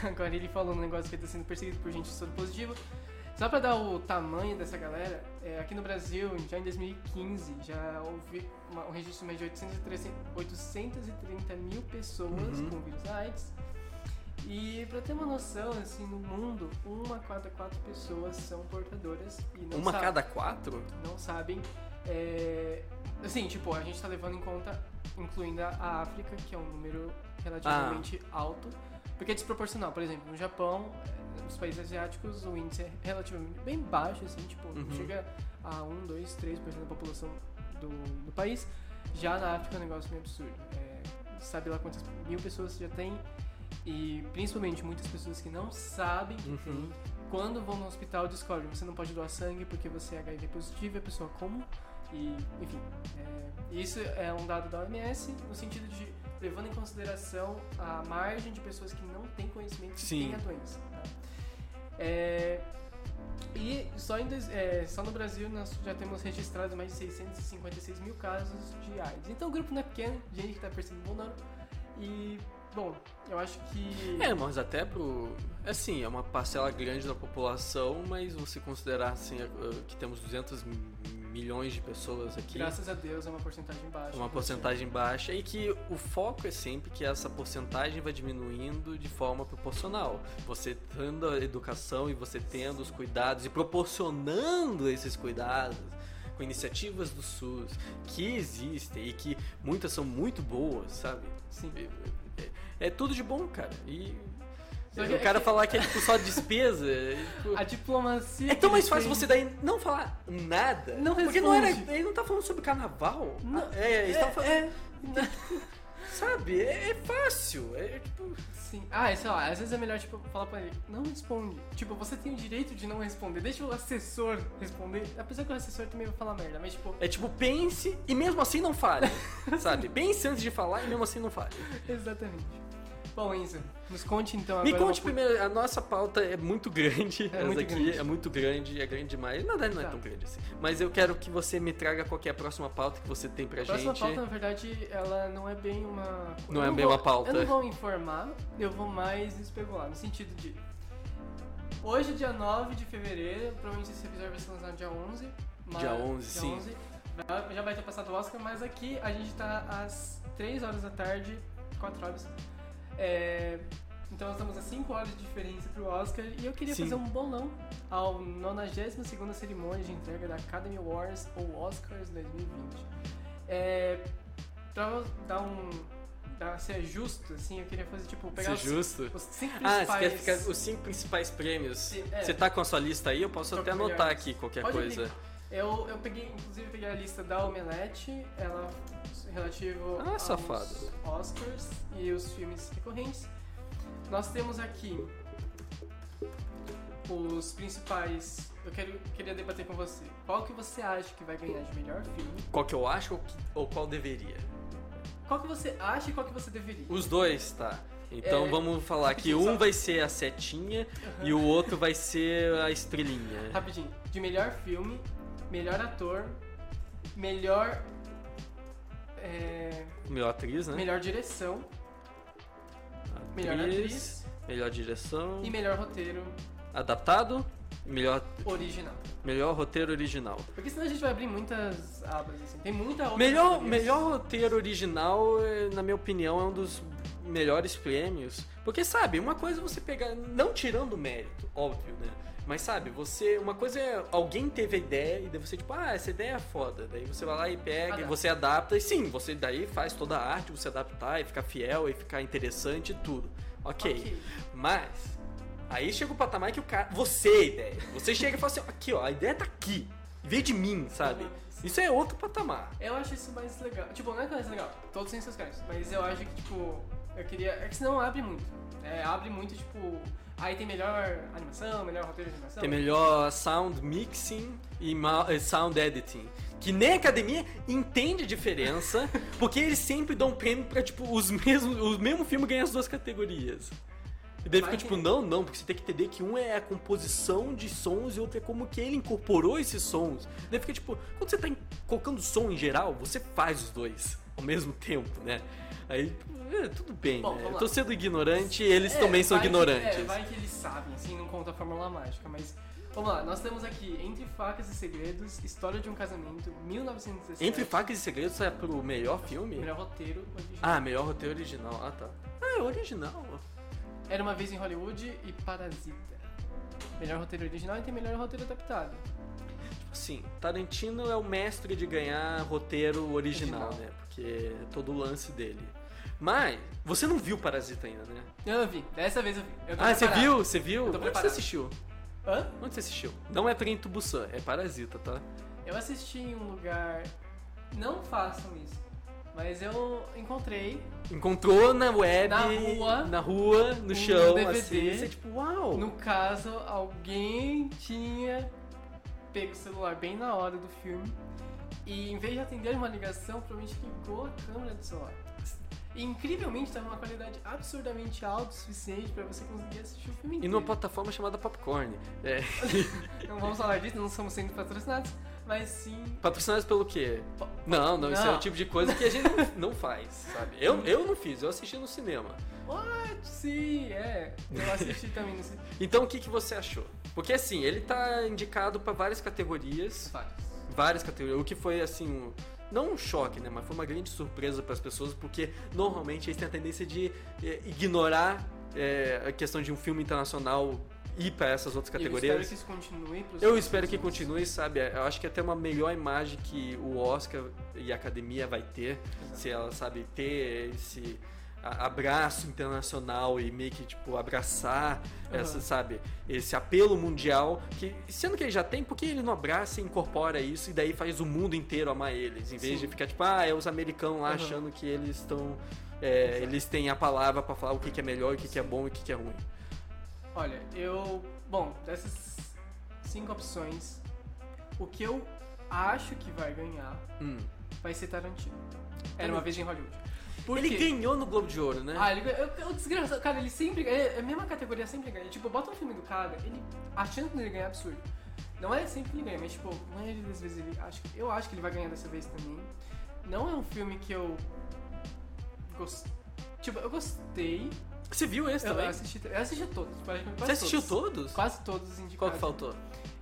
E agora ele falou um negócio que ele tá sendo perseguido por gente soro positivo. Só pra dar o tamanho dessa galera, é, aqui no Brasil, já em 2015, já houve uma- um registro mais de 830, 830 mil pessoas Uhum. com vírus AIDS. E pra ter uma noção, assim, no mundo, uma a cada quatro pessoas são portadoras e não Uma sabem, cada quatro? não sabem. é, assim, tipo, a gente tá levando em conta, incluindo a- a África, que é um número relativamente Ah. alto, porque é desproporcional. Por exemplo, no Japão, nos países asiáticos, o índice é relativamente bem baixo, assim, tipo, Uhum. chega a 1, 2, 3% da população do, do país. Já na África é um negócio meio absurdo. É, sabe lá quantas mil pessoas já tem e principalmente muitas pessoas que não sabem que Uhum. tem. Quando vão no hospital descobrem você não pode doar sangue porque você é HIV positivo e a pessoa como e enfim é, isso é um dado da OMS no sentido de levando em consideração a margem de pessoas que não têm conhecimento que Sim. têm a doença. tá? É, e só, em é, só no Brasil nós já temos registrado mais de 656 mil casos de AIDS. Então o grupo não é pequeno, gente que está perseguindo o Bolsonaro. E, bom, eu acho que. É, mas até pro. Assim, é uma parcela grande da população, mas você considerar assim que temos 200 mi- milhões de pessoas aqui, Graças a Deus é uma porcentagem baixa. uma porcentagem baixa, e que o foco é sempre que essa porcentagem vai diminuindo de forma proporcional. Você tendo a educação e você tendo os cuidados e proporcionando esses cuidados com iniciativas do SUS que existem e que muitas são muito boas, sabe? Sim. É, é- é tudo de bom, cara. E Só que o é cara falar que é tipo, só despesa. é, tipo, A diplomacia. é tão mais ele fácil tem- você daí não falar nada. Não porque não era, responde. ele não tá falando sobre carnaval. Não, Ah, é, eles é, falando, é. sabe? É, é fácil. É tipo, Sim. Ah, sei lá, às vezes é melhor, tipo, falar pra ele, não responde. Tipo, você tem o direito de não responder. Deixa o assessor responder. Apesar que o assessor também vai falar merda, mas tipo, é tipo pense e mesmo assim não fale, sabe? Pense antes de falar e mesmo assim não fale. exatamente. Bom, Enzo, nos conte então Me agora. conte uma- primeiro, a nossa pauta é muito grande. É essa muito aqui grande. é muito grande, é grande demais. Na verdade não é Tá. tão grande assim. Mas eu quero que você me traga qual é a próxima pauta que você tem pra A próxima gente. pauta, na verdade, ela não é bem uma. Não eu é bem vou- uma pauta. Eu não vou informar, eu vou mais especular, no sentido de. Hoje, dia 9 de fevereiro, provavelmente esse episódio vai ser lançado dia 11. mas- Dia 11, sim. 11, vai- já vai ter passado o Oscar, mas aqui a gente tá às 3 horas da tarde, 4 horas. É, Então nós estamos a 5 horas de diferença pro Oscar e eu queria Sim. fazer um bolão ao 92ª cerimônia de entrega da Academy Awards ou Oscars 2020. É, pra dar um... Pra ser justo, assim, eu queria fazer, tipo, pegar Ser os, justo. os cinco Ah, principais... você quer ficar os cinco principais prêmios? É. Você tá com a sua lista aí? Eu posso até anotar aqui qualquer Pode coisa. Eu, eu peguei, inclusive, peguei a lista da Omelete, ela relativo Ah, aos safado. Oscars e os filmes recorrentes. Nós temos aqui os principais. Eu quero, queria debater com você. Qual que você acha que vai ganhar de melhor filme? Qual que eu acho ou, que- ou qual deveria? Qual que você acha e qual que você deveria? Os dois, tá. Então É, vamos falar que um só. vai ser a setinha e o outro vai ser a estrelinha. Rapidinho. De melhor filme, melhor ator, melhor. é, Melhor atriz, né? melhor direção, melhor atriz melhor direção, e melhor roteiro adaptado, melhor, original. melhor roteiro original. Porque senão a gente vai abrir muitas abas, assim. Tem muita outra Melhor, categorias. melhor roteiro original, eh, na minha opinião, é um dos melhores prêmios. Porque, sabe, uma coisa é você pegar, não tirando mérito, óbvio, né? Mas sabe, você. Uma coisa é. Alguém teve a ideia e daí você, tipo, ah, essa ideia é foda. Daí você vai lá e pega, e Adapta. você adapta. E sim, você daí faz toda a arte, você adaptar e ficar fiel e ficar interessante e tudo. Ok. Ok. Mas. Aí chega o patamar que o cara. Você é a ideia. Você chega e fala assim, aqui, ó, a ideia tá aqui. Veio de mim, sabe? Isso é outro patamar. Eu acho isso mais legal. Tipo, não é que é mais legal, todos têm seus caras. Mas eu acho que, tipo, eu queria. É que senão abre muito. É, abre muito, tipo. Aí tem melhor animação, melhor roteiro de animação. Tem melhor sound mixing e eh, sound editing. Que nem a academia entende a diferença, porque eles sempre dão prêmio pra, tipo, os mesmos, o mesmo filme ganhar as duas categorias. E daí Vai fica tipo, não, não, porque você tem que entender que um é a composição de sons e outro é como que ele incorporou esses sons. Daí fica tipo, quando você tá colocando som em geral, você faz os dois ao mesmo tempo, né? Aí, é, tudo bem, Bom, né? Eu tô sendo ignorante e eles É, também são vai que- ignorantes. é, vai que eles sabem, assim, não conta a fórmula mágica, mas. Vamos lá, nós temos aqui Entre Facas e Segredos, História de um Casamento, 1917. Entre Facas e Segredos é pro melhor filme? Melhor roteiro original. Ah, melhor roteiro original. Ah, tá. Ah, é original. Era uma vez em Hollywood e Parasita. Melhor roteiro original e tem melhor roteiro adaptado. Sim, Tarantino é o mestre de ganhar roteiro original, Original. né? Porque é todo o lance dele. Mas, você não viu Parasita ainda, né? Eu vi, dessa vez eu vi. Eu Ah, você viu? Você viu? Onde você assistiu? Hã? Onde você assistiu? Não é Trem Busan, é Parasita, tá? Eu assisti em um lugar. Não façam isso. Mas eu encontrei Encontrou na web, Na rua, na rua, no um chão, DVD. assim. Você tipo, uau! No caso, alguém tinha pego o celular bem na hora do filme e em vez de atender uma ligação, provavelmente ligou a câmera do celular. E incrivelmente estava uma qualidade absurdamente alta o suficiente para você conseguir assistir o filme E inteiro. numa plataforma chamada Popcorn. É. Não vamos falar disso, não estamos sendo patrocinados, mas sim. Patrocinados pelo quê? po- Não, não, isso é Não. o tipo de coisa que a gente não, não faz, sabe? Eu, eu não fiz, eu assisti no cinema. What? Sim, é. Eu assisti também no cinema. Então o que, que você achou? Porque assim, ele tá indicado pra várias categorias, Vários. Várias categorias, o que foi assim, um- não um choque, né, mas foi uma grande surpresa pras pessoas, porque normalmente eles têm a tendência de eh, ignorar eh, a questão de um filme internacional ir pra essas outras Eu espero categorias. que isso continue Eu espero que continue, sabe? Eu acho que até uma melhor imagem que o Oscar e a academia vai ter, Exato. se ela sabe ter esse abraço internacional e meio que tipo abraçar Aham. essa, sabe, esse apelo mundial que sendo que ele já tem, por que ele não abraça e incorpora isso e daí faz o mundo inteiro amar eles, em vez Sim. de ficar tipo, ah, é os americanos lá Aham. achando que eles estão é, eles têm a palavra pra falar o que, que é melhor, o que, que é bom e o que, que é ruim. Olha, eu. Bom, dessas cinco opções, o que eu acho que vai ganhar Hum. vai ser Tarantino. Era uma vez em Hollywood. Por Ele quê? ganhou no Globo de Ouro, né? Ah, ele ganhou. eu- eu- desgraçado. Cara, ele sempre ganha. É a mesma categoria, sempre ganha. Tipo, bota um filme do cara, ele. A chance dele ganhar é absurdo. Não é sempre que ele ganha, mas tipo, a maioria das vezes ele. Acho, que- eu acho que ele vai ganhar dessa vez também. Não é um filme que eu. Gost... Tipo, eu gostei. Você viu esse Eu também? assisti, eu assisti todos. Você assistiu todos. todos? Quase todos os indicados. Qual que faltou?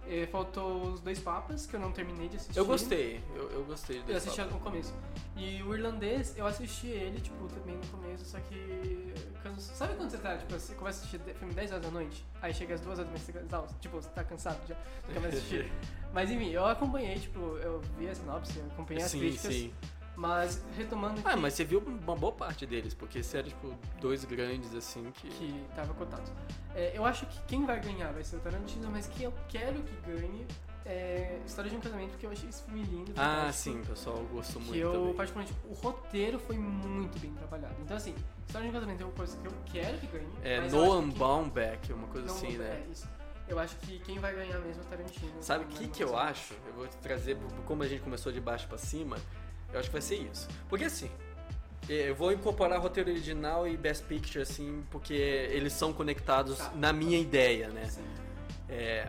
Eh, faltou os dois papas, que eu não terminei de assistir. Eu gostei, eu, eu gostei Eu desse assisti papo. no começo. E o irlandês, eu assisti ele, tipo, também no começo, só que. Sabe quando você tá, tipo, você começa a assistir de- filme 10 horas da noite, aí chega às 2 horas da manhã, você tá exausto, tipo, você tá cansado já, não quer mais assistir. Mas enfim, eu acompanhei, tipo, eu vi a sinopse, eu acompanhei as Sim, críticas, sim. Mas retomando Ah, que, mas você viu uma boa parte deles, porque esse era, tipo, dois grandes, assim, que... que tava cotado. É, eu acho que quem vai ganhar vai ser o Tarantino, mas quem eu quero que ganhe é História de um Casamento, porque eu achei esse filme lindo. Ah, sim, o pessoal gostou que muito eu, também. particularmente, o roteiro foi muito bem trabalhado. Então, assim, História de um Casamento é uma coisa que eu quero que ganhe. É, Noam que- Baumbach, uma coisa não, assim, né? É, isso. Eu acho que quem vai ganhar mesmo é o Tarantino. Sabe o que, é que eu acho? Eu vou te trazer, como a gente começou de baixo pra cima, eu acho que vai ser isso. Porque assim, eh, eu vou incorporar roteiro original e Best Picture, assim, porque eles são conectados Tá. na minha ideia, né? Sim. É,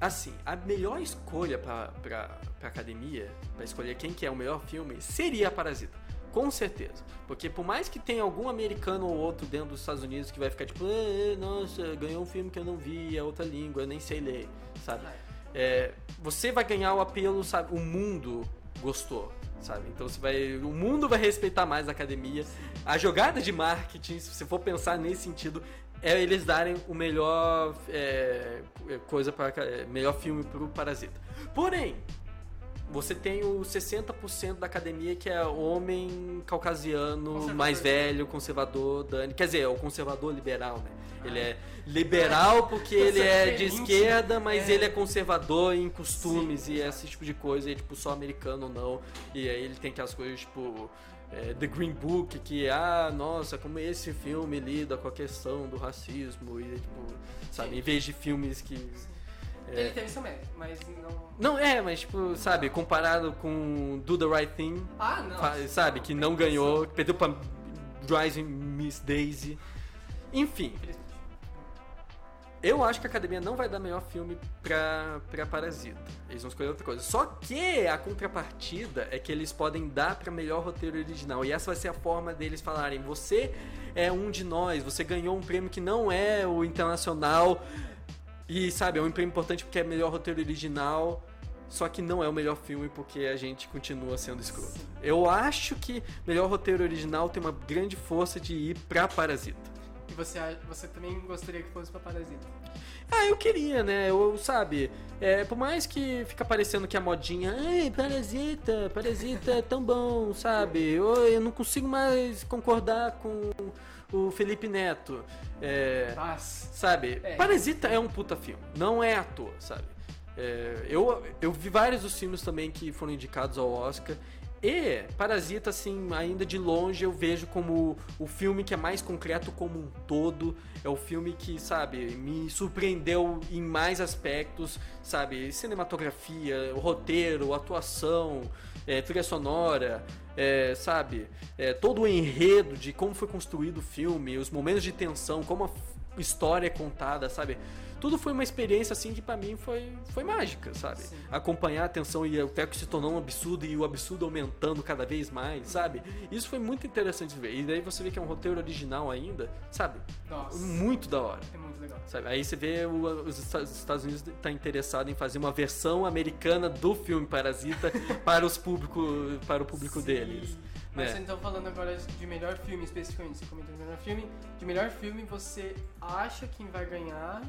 assim, a melhor escolha pra, pra, pra academia, pra escolher quem que é o melhor filme, seria a Parasita. Com certeza. Porque por mais que tenha algum americano ou outro dentro dos Estados Unidos que vai ficar tipo, "Ah, nossa, ganhou um filme que eu não vi, é outra língua, eu nem sei ler, sabe? É, você vai ganhar o apelo, sabe? O mundo gostou, sabe? Então você vai, o mundo vai respeitar mais a academia. A jogada de marketing, se você for pensar nesse sentido, é eles darem o melhor é, coisa para melhor filme pro Parasita. Porém, você tem o 60% da academia que é homem caucasiano, mais velho, conservador, Dani. Quer dizer, é o conservador liberal, né? Ele Ah. é liberal porque ele é de esquerda, mas É. ele é conservador em costumes Sim, e esse tipo de coisa, e tipo, só americano ou não. E aí ele tem aquelas coisas tipo. é, The Green Book, que, ah, nossa, como esse filme lida com a questão do racismo, e tipo, sabe, em vez de filmes que. É. Ele teve seu mérito, mas não. Não, é, mas tipo, sabe, comparado com Do the Right Thing, Ah, não. sabe, que não ganhou, que perdeu pra Rising Miss Daisy. Enfim, eu acho que a academia não vai dar melhor filme pra, pra Parasita. Eles vão escolher outra coisa. Só que a contrapartida é que eles podem dar pra melhor roteiro original. E essa vai ser a forma deles falarem: você é um de nós, você ganhou um prêmio que não é o internacional. E sabe, é um prêmio importante porque é melhor roteiro original. Só que não é o melhor filme porque a gente continua sendo escroto. Sim. Eu acho que melhor roteiro original tem uma grande força de ir pra Parasita. E você, você também gostaria que fosse pra Parasita? Ah, eu queria, né? Eu, sabe, é, por mais que fica parecendo que a modinha, ai, Parasita, Parasita é tão bom, sabe? Eu, eu não consigo mais concordar com o Felipe Neto. É, Mas. sabe? É. Parasita é um puta filme, não é à toa, sabe? É, eu, eu vi vários dos filmes também que foram indicados ao Oscar. E Parasita, assim, ainda de longe eu vejo como o filme que é mais concreto como um todo. É o filme que, sabe, me surpreendeu em mais aspectos, sabe? Cinematografia, roteiro, atuação, é, trilha sonora, é, sabe? É, todo o enredo de como foi construído o filme, os momentos de tensão, como a história é contada, sabe? Tudo foi uma experiência assim que pra mim foi, foi mágica, sabe? Sim. Acompanhar a tensão e até que se tornou um absurdo e o absurdo aumentando cada vez mais, sabe? Isso foi muito interessante de ver. E daí você vê que é um roteiro original ainda, sabe? Nossa. Muito da hora. É muito legal. Sabe? Aí você vê o- os Esta- os Estados Unidos tá interessado em fazer uma versão americana do filme Parasita para os público, para o público Sim. deles. Mas né? então falando agora de melhor filme especificamente, você comentou de melhor filme. De melhor filme, você acha quem vai ganhar?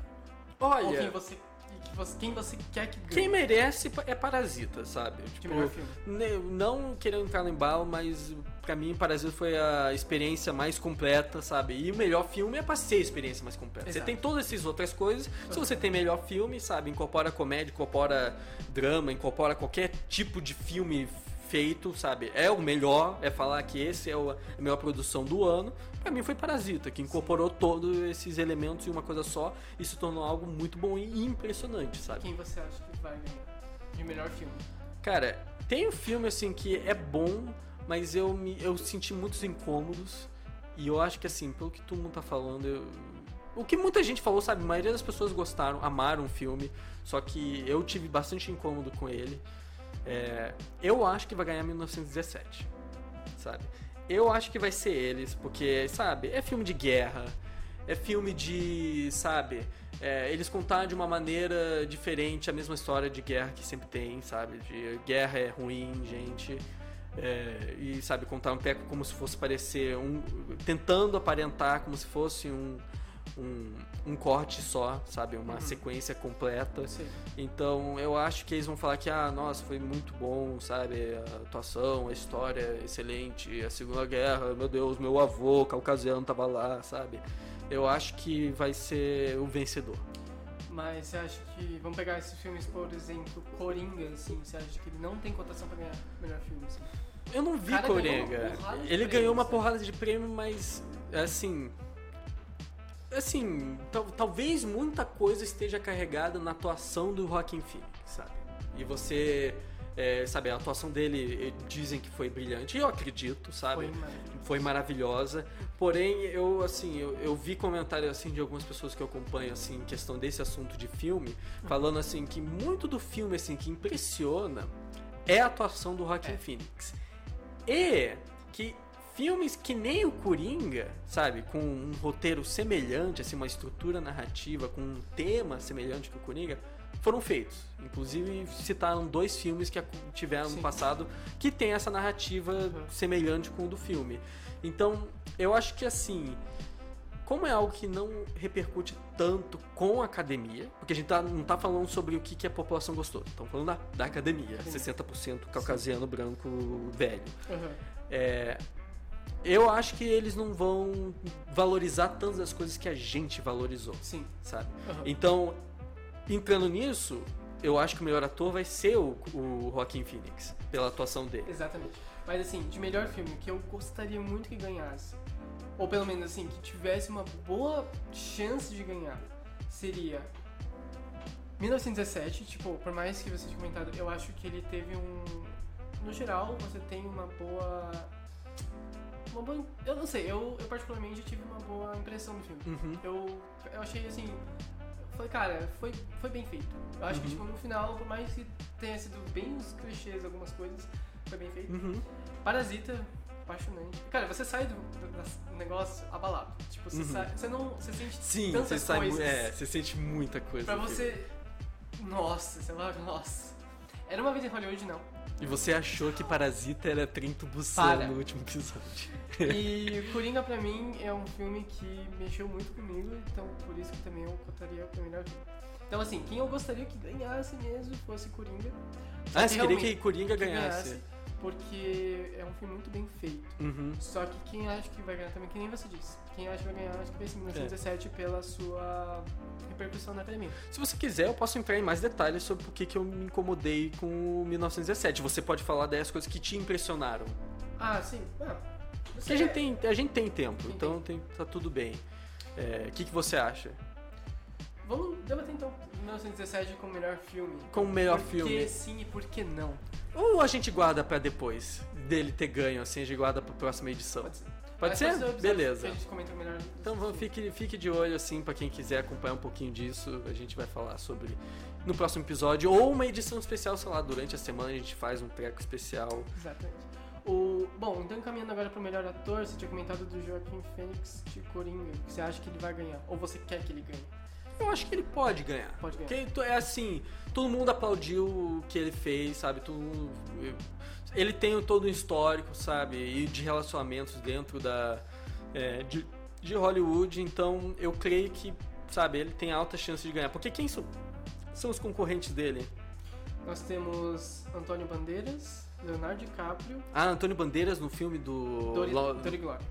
Ou quem Olha, você, que você, quem você quer que ganhe? quem merece é Parasita, sabe? Tipo, melhor filme? ne- não querendo entrar no embalo, mas pra mim Parasita foi a experiência mais completa, sabe? E o melhor filme é pra ser a experiência mais completa. Você Exato. tem todas essas outras coisas. Se você tem melhor filme, sabe? Incorpora comédia, incorpora drama, incorpora qualquer tipo de filme feito, sabe? É o melhor, é falar que esse é o- a melhor produção do ano. Pra mim foi Parasita, que incorporou todos esses elementos em uma coisa só e se tornou algo muito bom e impressionante, sabe? Quem você acha que vai ganhar? De melhor filme. Cara, tem um filme assim que é bom, mas eu me eu senti muitos incômodos e eu acho que assim, pelo que todo mundo tá falando, eu- o que muita gente falou, sabe, a maioria das pessoas gostaram, amaram o filme, só que eu tive bastante incômodo com ele. É, eu acho que vai ganhar 1917, sabe? Eu acho que vai ser eles, porque, sabe, é filme de guerra, é filme de, sabe, é, eles contaram de uma maneira diferente a mesma história de guerra que sempre tem, sabe? De guerra é ruim, gente. É, e sabe, contar um peco como se fosse parecer um. tentando aparentar como se fosse um. Um, um corte só, sabe? Uma Uhum. sequência completa. Sim. Então eu acho que eles vão falar que, ah, nossa, foi muito bom, sabe? A atuação, a história é excelente, a Segunda Guerra, meu Deus, meu avô caucasiano tava lá, sabe? Eu acho que vai ser o vencedor. Mas você acha que. Vamos pegar esses filmes, por exemplo, Coringa, assim. Você acha que ele não tem cotação pra ganhar melhor filme, assim? Eu não vi Coringa. Ele ganhou uma porrada de prêmio, mas assim. Assim, tal- talvez muita coisa esteja carregada na atuação do Joaquin Phoenix, sabe? E você. é, sabe, a atuação dele eh, dizem que foi brilhante, eu acredito, sabe? Foi maravilhoso. foi maravilhosa. Porém, eu assim, eu, eu vi comentários assim de algumas pessoas que eu acompanho assim, em questão desse assunto de filme, falando assim que muito do filme assim que impressiona é a atuação do Joaquin É. Phoenix. E que filmes que nem o Coringa, sabe, com um roteiro semelhante, assim, uma estrutura narrativa, com um tema semelhante que o Coringa, foram feitos. Inclusive citaram dois filmes que tiveram Sim. no passado que tem essa narrativa Uhum. semelhante com o do filme. Então, eu acho que assim, como é algo que não repercute tanto com a academia, porque a gente tá- não tá falando sobre o que, que a população gostou, estamos falando da, da academia, Academia. 60% caucasiano branco velho. Aham. É, eu acho que eles não vão valorizar tantas as coisas que a gente valorizou, Sim. sabe? Aham. Então, entrando nisso, eu acho que o melhor ator vai ser o, o Joaquin Phoenix, pela atuação dele. Exatamente. Mas assim, de melhor filme que eu gostaria muito que ganhasse, ou pelo menos assim, que tivesse uma boa chance de ganhar, seria 1917. Tipo, por mais que você tenha comentado, eu acho que ele teve um. No geral, você tem uma boa. Uma boa. Eu não sei, eu, eu particularmente tive uma boa impressão do filme. Uhum. Eu, eu achei assim. Falei, cara, foi, foi bem feito. Eu acho que Uhum. tipo, no final, por mais que tenha sido bem os clichês algumas coisas, foi bem feito. Uhum. Parasita, apaixonante. Cara, você sai do, do- do negócio abalado. Tipo, você Uhum. sai. Você não. Você sente Sim, tantas você sai, coisas. é, você sente muita coisa. Pra filme. você. Nossa, sei lá, nossa. Era uma vez em Hollywood, não. E você achou que Parasita era Trinto. Bussano no último episódio. E Coringa pra mim é um filme que mexeu muito comigo, então por isso que também eu cotaria o melhor filme. Então assim, quem eu gostaria que ganhasse mesmo fosse Coringa. Ah, você queria que Coringa que ganhasse. Porque é um filme muito bem feito. Uhum. Só que quem acha que vai ganhar também, que nem você disse, quem acha que vai ganhar, acho que vai ser É. 1917 pela sua repercussão na academia. Se você quiser, eu posso entrar em mais detalhes sobre por que que eu me incomodei com o 1917. Você pode falar das coisas que te impressionaram. Ah, sim. Ah, a gente tem, a gente tem tempo, Tem então tem, tá tudo bem. É, O que, que você acha? Vamos debater então 1917 como melhor filme. Como melhor por filme. que sim e por que não? Ou a gente guarda pra depois dele ter ganho, assim, a gente guarda pra próxima edição? Pode ser. Pode ser? Beleza. A gente comenta melhor. Então vamos, fique, fique de olho, assim, pra quem quiser acompanhar um pouquinho disso. A gente vai falar sobre no próximo episódio. Ou uma edição especial, sei lá, durante a semana a gente faz um treco especial. Exatamente. O, bom, então encaminhando agora pro melhor ator, você tinha comentado do Joaquim Fênix de Coringa. que Você acha que ele vai ganhar? Ou você quer que ele ganhe? Eu acho que ele pode ganhar. Pode ganhar. Porque é assim, todo mundo aplaudiu o que ele fez, sabe? Todo mundo- ele tem todo um histórico, sabe? E de relacionamentos dentro da é, de, de Hollywood, então eu creio que, sabe, ele tem alta chance de ganhar. Porque quem são, são os concorrentes dele? Nós temos Antônio Bandeiras, Leonardo DiCaprio, Ah, Antônio Bandeiras no filme do Dori Glória.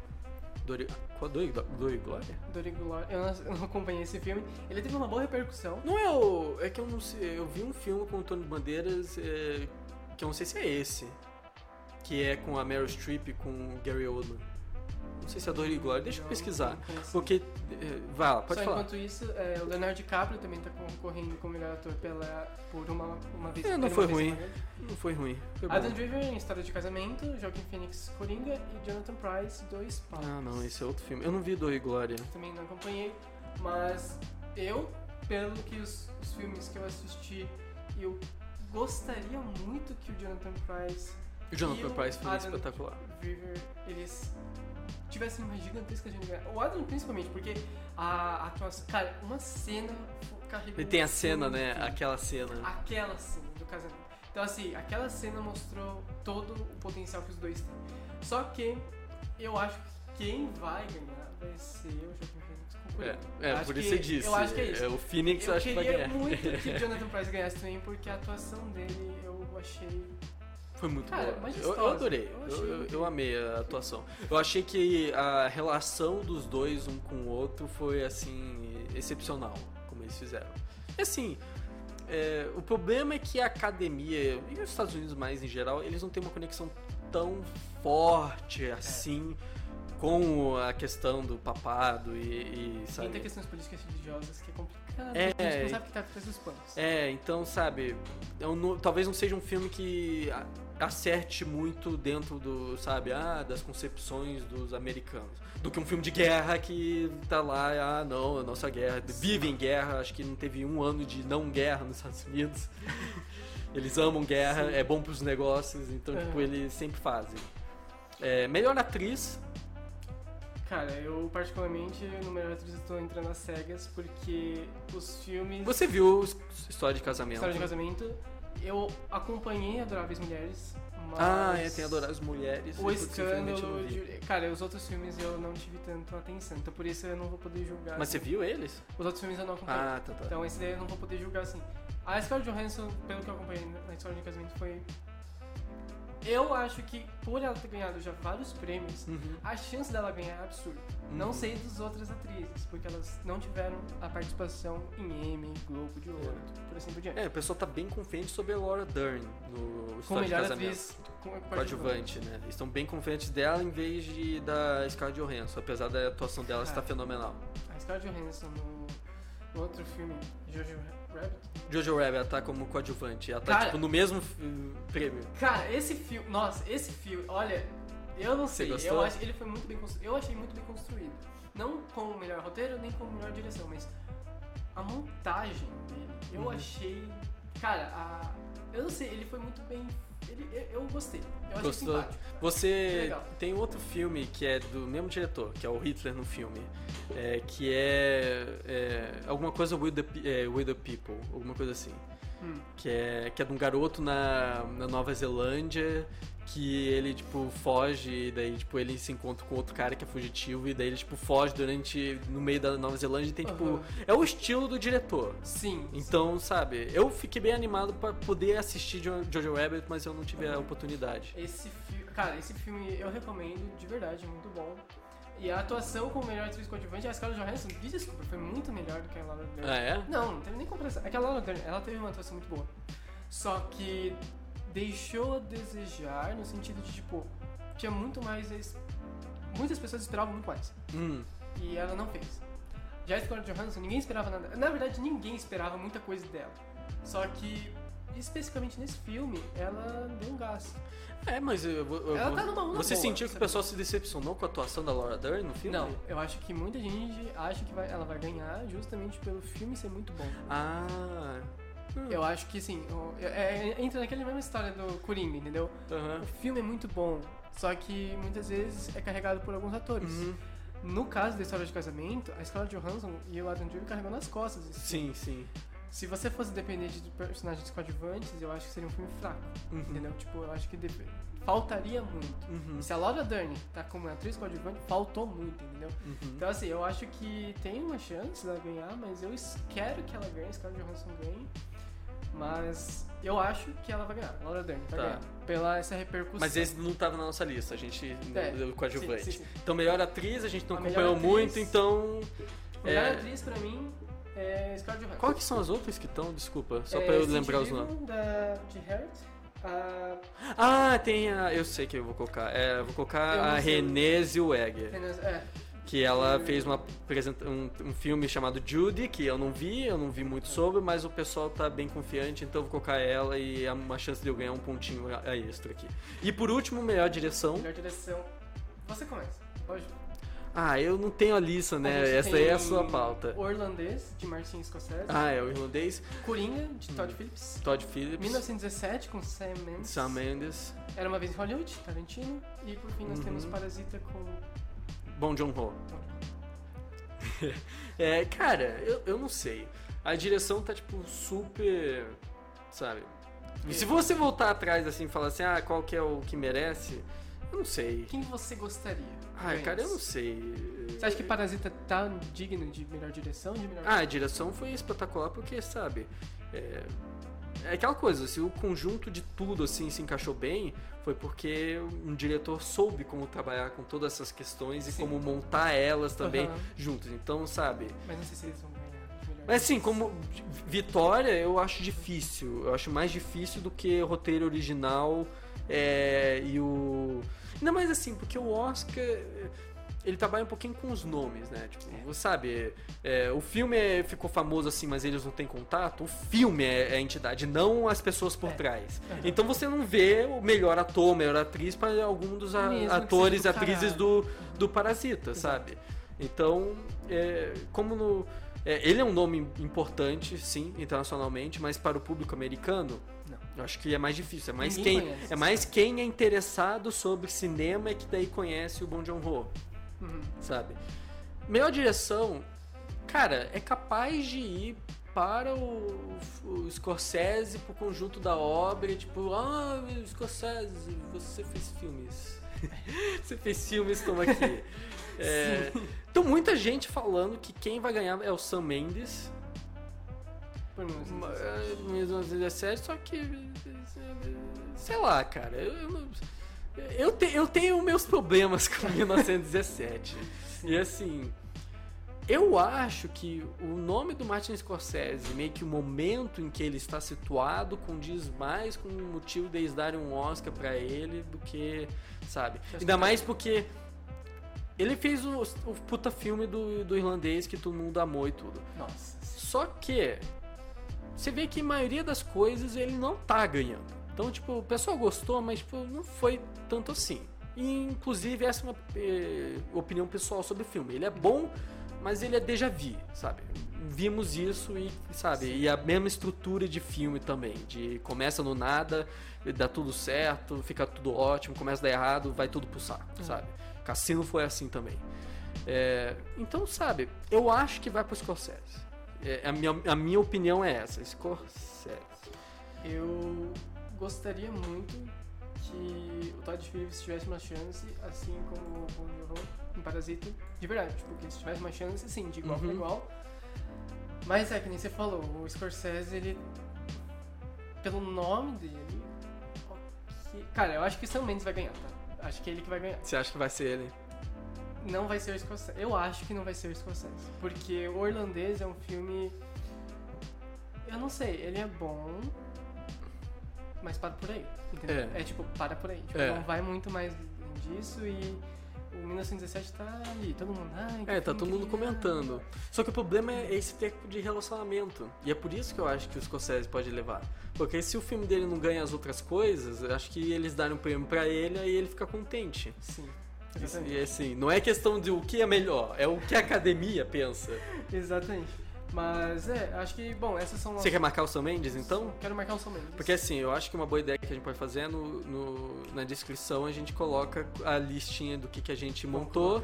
Dori, Dori, Dori Glória? Dori Glória. Eu não, acompanhei esse filme. Ele teve uma boa repercussão. Não é o. É que eu não sei. Eu vi um filme com o Antônio Bandeiras é, que eu não sei se é esse. Que é com a Meryl Streep e com o Gary Oldman. Não sei se é Dor e Glória. Deixa eu pesquisar. Porque. é, vai lá, pode Só falar. enquanto isso, é, o Leonardo DiCaprio também tá concorrendo como melhor ator pela, por uma, uma vez. É, não foi ruim. Não foi ruim. Foi. Adam Driver em História de Casamento, Joaquin Phoenix Coringa e Jonathan Price Dois Paus. Ah, não, esse é outro filme. Eu não vi Dor e Glória. Também não acompanhei, mas eu, pelo que os, os filmes que eu assisti, eu gostaria muito que o Jonathan Price O Jonathan e Price foi Adam espetacular. Driver, eles tivessem uma gigantesca chance de ganhar. O Adam, principalmente, porque a atuação. Cara, uma cena carregou. E tem a cena, né? Aquela cena. Aquela cena do casamento. Então, assim, aquela cena mostrou todo o potencial que os dois têm. Só que eu acho que quem vai ganhar vai ser o Joaquin Phoenix com o É, é, por que- isso você disse. Eu acho que é isso. o Phoenix eu eu acho que vai queria ganhar. muito que o Jonathan Price ganhasse também, porque a atuação dele eu achei. Foi muito Cara, boa. Eu, eu adorei. Eu Eu, eu- amei a atuação. Eu achei que a relação dos dois, um com o outro, foi assim, excepcional, como eles fizeram. E assim, é, o problema é que a academia, e os Estados Unidos mais em geral, eles não têm uma conexão tão forte assim com a questão do papado e, e Tem sabe? questões políticas religiosas que é complicado. É. a gente não sabe o que tá atrás dos panos. É, então, sabe, eu não- talvez não seja um filme que acerte muito dentro do, sabe, ah, das concepções dos americanos. Do que um filme de guerra que tá lá, ah, não, a nossa guerra, vive em guerra, acho que não teve um ano de não guerra nos Estados Unidos. Eles amam guerra, Sim. é bom pros negócios, então, Aham. tipo, eles sempre fazem. É, melhor atriz, Cara, eu particularmente no melhor atriz tô entrando às cegas porque os filmes. você viu História de Casamento? História de casamento, eu acompanhei Adoráveis Mulheres, mas. Ah, é, tem Adorar as Mulheres. O escândalo. de- Cara, os outros filmes eu não tive tanto atenção, então por isso eu não vou poder julgar. Mas você assim. viu eles? Os outros filmes eu não acompanhei. Ah, tá, tá. Então esse daí eu não vou poder julgar assim. A Scarlett Johansson, pelo que eu acompanhei na história de casamento, foi. Eu acho que por ela ter ganhado já vários prêmios, Uhum. a chance dela ganhar é absurda. Não Uhum. sei das outras atrizes, porque elas não tiveram a participação em Emmy, Globo de Ouro, por assim por diante. É, o pessoal tá bem confiante sobre a Laura Dern no Com História de melhor Casamento. atriz com Coadjuvante, né? Eles estão bem confiantes dela em vez de da Scarlett Johansson, apesar da atuação dela estar Ah. fenomenal. A Scarlett Johansson no, no outro filme, Jojo Rabbit. Jojo Rabbit ela tá como coadjuvante, ela tá Cara- tipo no mesmo prêmio. Cara, esse filme, nossa, esse filme, olha, eu não Você sei, gostou? eu acho ele foi muito bem construído. Eu achei muito bem construído. Não como o melhor roteiro, nem como melhor direção, mas a montagem dele, eu Uhum. achei, cara, a, eu não sei, ele foi muito bem, ele, eu, eu gostei. Eu Gostou? Você tem outro filme que é do mesmo diretor, que é o Hitler no filme, é, que é, é alguma coisa with the, é, with the People, alguma coisa assim. Hum. que é, que é de um garoto na, na Nova Zelândia que ele, tipo, foge e daí, tipo, ele se encontra com outro cara que é fugitivo e daí ele, tipo, foge durante, no meio da Nova Zelândia e tem, tipo, Aham. é o estilo do diretor. Sim. Então, sabe, eu fiquei bem animado pra poder assistir Jo- Jojo Rabbit, mas eu não tive a oportunidade. Esse filme, cara, esse filme eu recomendo, de verdade, muito bom. E a atuação como melhor atriz coadjuvante, a Scarlett Johansson, me desculpa, foi muito melhor do que a Laura Dern. Ah, é? Não, não teve nem comparação. É que a Laura Dern, ela teve uma atuação muito boa. Só que deixou a desejar no sentido de, tipo, tinha muito mais... Muitas pessoas esperavam muito mais. Hum, E ela não fez. Já a Scarlett Johansson, ninguém esperava nada. Na verdade, ninguém esperava muita coisa dela. Só que, especificamente nesse filme, ela deu um gás. É, mas eu, eu- Ela tá numa onda você boa, sentiu que o sabe? pessoal se decepcionou com a atuação da Laura Dern no filme? Não, eu acho que muita gente acha que vai- ela vai ganhar justamente pelo filme ser muito bom. Ah... Eu acho que, o- é- é- entra naquela mesma história do Coringa, entendeu? aham. O filme é muito bom, só que muitas vezes é carregado por alguns atores. Uhum. No caso da história de casamento, a Scarlett Johansson e o Adam Driver carregou nas costas. filme. Sim, sim. Se você fosse dependente de personagens coadjuvantes, eu acho que seria um filme fraco, Uhum. entendeu? Tipo, eu acho que faltaria muito. Uhum. Se a Laura Dern tá como atriz coadjuvante, faltou muito, entendeu? Uhum. Então, assim, eu acho que tem uma chance dela ganhar, mas eu quero que ela ganhe, Scarlett Johansson ganhe. Mas eu acho que ela vai ganhar, Laura Dern vai Tá. ganhar. Pela essa repercussão. Mas esse não tava na nossa lista, a gente É, deu coadjuvante. sim, sim, sim. Então, melhor atriz, a gente não A acompanhou muito, então. Melhor é, atriz pra mim é Scarlett Johansson. Qual que são as outras que estão? Desculpa, só É, pra eu lembrar os nomes. da de Harriet. A Ah, tem a. Eu sei que eu vou colocar. É, vou colocar a. Renée Zellweger. é, Que ela fez uma, um, um filme chamado Judy, que eu não vi, eu não vi muito sobre, mas o pessoal tá bem confiante, então eu vou colocar ela e há uma chance de eu ganhar um pontinho a- a extra aqui. E por último, melhor direção. melhor direção. Você começa, lógico. Ah, eu não tenho a lista, né? Essa aí é a sua pauta. O Irlandês, de Martin Scorsese. Ah, é o irlandês. Coringa, de Todd Phillips. Todd Phillips. 1917, com Sam Mendes. Sam Mendes. Era uma vez em Hollywood, Tarantino. E por fim nós Uhum. temos Parasita com Bom Joon-ho. É, cara, eu, eu não sei. A direção tá, tipo, super. Sabe? Se você voltar atrás assim e falar assim, ah, qual que é o que merece, eu não sei. Quem você gostaria? Ah, cara, eu não sei. Você acha que Parasita tá digno de melhor direção? De melhor Ah, a direção foi espetacular porque, sabe, é, é aquela coisa, se o conjunto de tudo assim se encaixou bem, foi porque um diretor soube como trabalhar com todas essas questões e Sim. como montar elas também Aham. juntas. Então, sabe, Mas não sei se eles vão ganhar Mas assim, como vitória, eu acho difícil. Eu acho mais difícil do que o roteiro original é, e o. Ainda mais assim, porque o Oscar. Ele trabalha um pouquinho com os nomes, né? Tipo, você sabe, é, o filme é- ficou famoso assim, mas eles não têm contato. O filme é, é a entidade, não as pessoas por É. trás. Então você não vê o melhor ator, melhor atriz para algum dos a- atores e atrizes do, do Parasita, sabe? Então, é, como no. é, ele é um nome importante, sim, internacionalmente, mas para o público americano, Não. Eu acho que é mais difícil. É mais, Ninguém quem, conhece. é mais quem é interessado sobre cinema é que daí conhece o Bong Joon-ho, Uhum. sabe? Melhor direção, cara, é capaz de ir para o, o Scorsese, pro conjunto da obra, e tipo, ah, Scorsese, você fez filmes. você fez filmes, toma aqui. É, então muita gente falando que quem vai ganhar é o Sam Mendes, Por menos. Ma- é, 1917, só que. Sei lá, cara. Eu, eu, eu, te- eu tenho meus problemas com 1917. e assim. Eu acho que o nome do Martin Scorsese, meio que o momento em que ele está situado, condiz mais com o motivo deles darem um Oscar pra ele do que, sabe? Ainda tá- mais porque ele fez o, o puta filme do, do irlandês que todo mundo amou e tudo. Nossa. Só que você vê que a maioria das coisas ele não tá ganhando. Então, tipo, o pessoal gostou, mas tipo, não foi tanto assim. E, inclusive, essa é uma eh, opinião pessoal sobre o filme. Ele é bom, mas ele é déjà vu, sabe? Vimos isso e, sabe? E a mesma estrutura de filme também. De começa no nada, dá tudo certo, fica tudo ótimo, começa a dar errado, vai tudo pro saco, sabe? Cassino foi assim também. É, então, sabe, eu acho que vai pro Scorsese. É, a, minha, a minha opinião é essa, Scorsese. Eu gostaria muito que o Todd Phillips tivesse uma chance, assim como o Joon-ho em Parasita, de verdade, tipo, que se tivesse uma chance, sim, de igual Uhum. pra igual. Mas é que nem você falou, o Scorsese, ele, pelo nome dele, cara, eu acho que o Sam Mendes vai ganhar, tá? Acho que é ele que vai ganhar. Você acha que vai ser ele? Não vai ser o Scorsese. Eu acho que não vai ser o Scorsese. Porque o Irlandês é um filme. Eu não sei, ele é bom. Mas para por aí. Entendeu? É. É, tipo, para por aí. Tipo, É. não vai muito mais disso e. O 1917 tá ali, todo mundo. Ai, É, tá todo mundo incrível." comentando. Só que o problema é esse tipo de relacionamento. E é por isso que eu acho que o Scorsese pode levar. Porque se o filme dele não ganha as outras coisas, eu acho que eles darem um prêmio pra ele, aí ele fica contente. Sim. E Exatamente. assim, não é questão de o que é melhor, é o que a academia pensa. Exatamente. Mas é, acho que, bom, essas são Você quer marcar o Sam Mendes, então? Quero marcar o Sam Mendes. Porque assim, eu acho que uma boa ideia que a gente pode fazer é no, no- na descrição a gente coloca a listinha do que, que a gente montou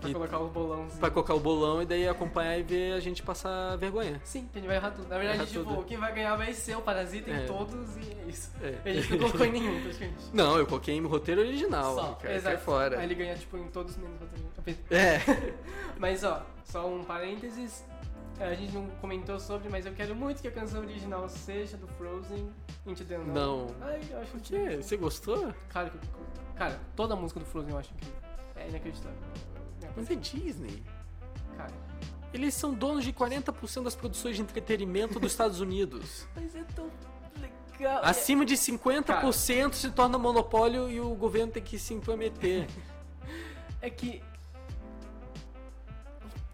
Pra e- colocar o bolãozinho. pra colocar o bolão e daí acompanhar e ver a gente passar vergonha. Sim, a gente vai errar tudo. Na verdade, Errar tipo, tudo. quem vai ganhar vai ser o Parasita É. em todos e é isso. É. A gente não colocou em nenhum, praticamente. Não, eu coloquei em roteiro original. Só, cara, exato. cai fora. Aí ele ganha, tipo, em todos menos roteiro. É. Mas, ó, só um parênteses. A gente não comentou sobre, mas eu quero muito que a canção original seja do Frozen Into the Unknown. Não. Ai, eu acho Por que... quê? Você gostou? Cara, que- cara, toda a música do Frozen eu acho incrível. É inacreditável. Mas é Disney. Cara, Eles são donos de 40% das produções de entretenimento dos Estados Unidos. mas é tão legal. Acima de 50% se torna monopólio e o governo tem que se intrometer. É que.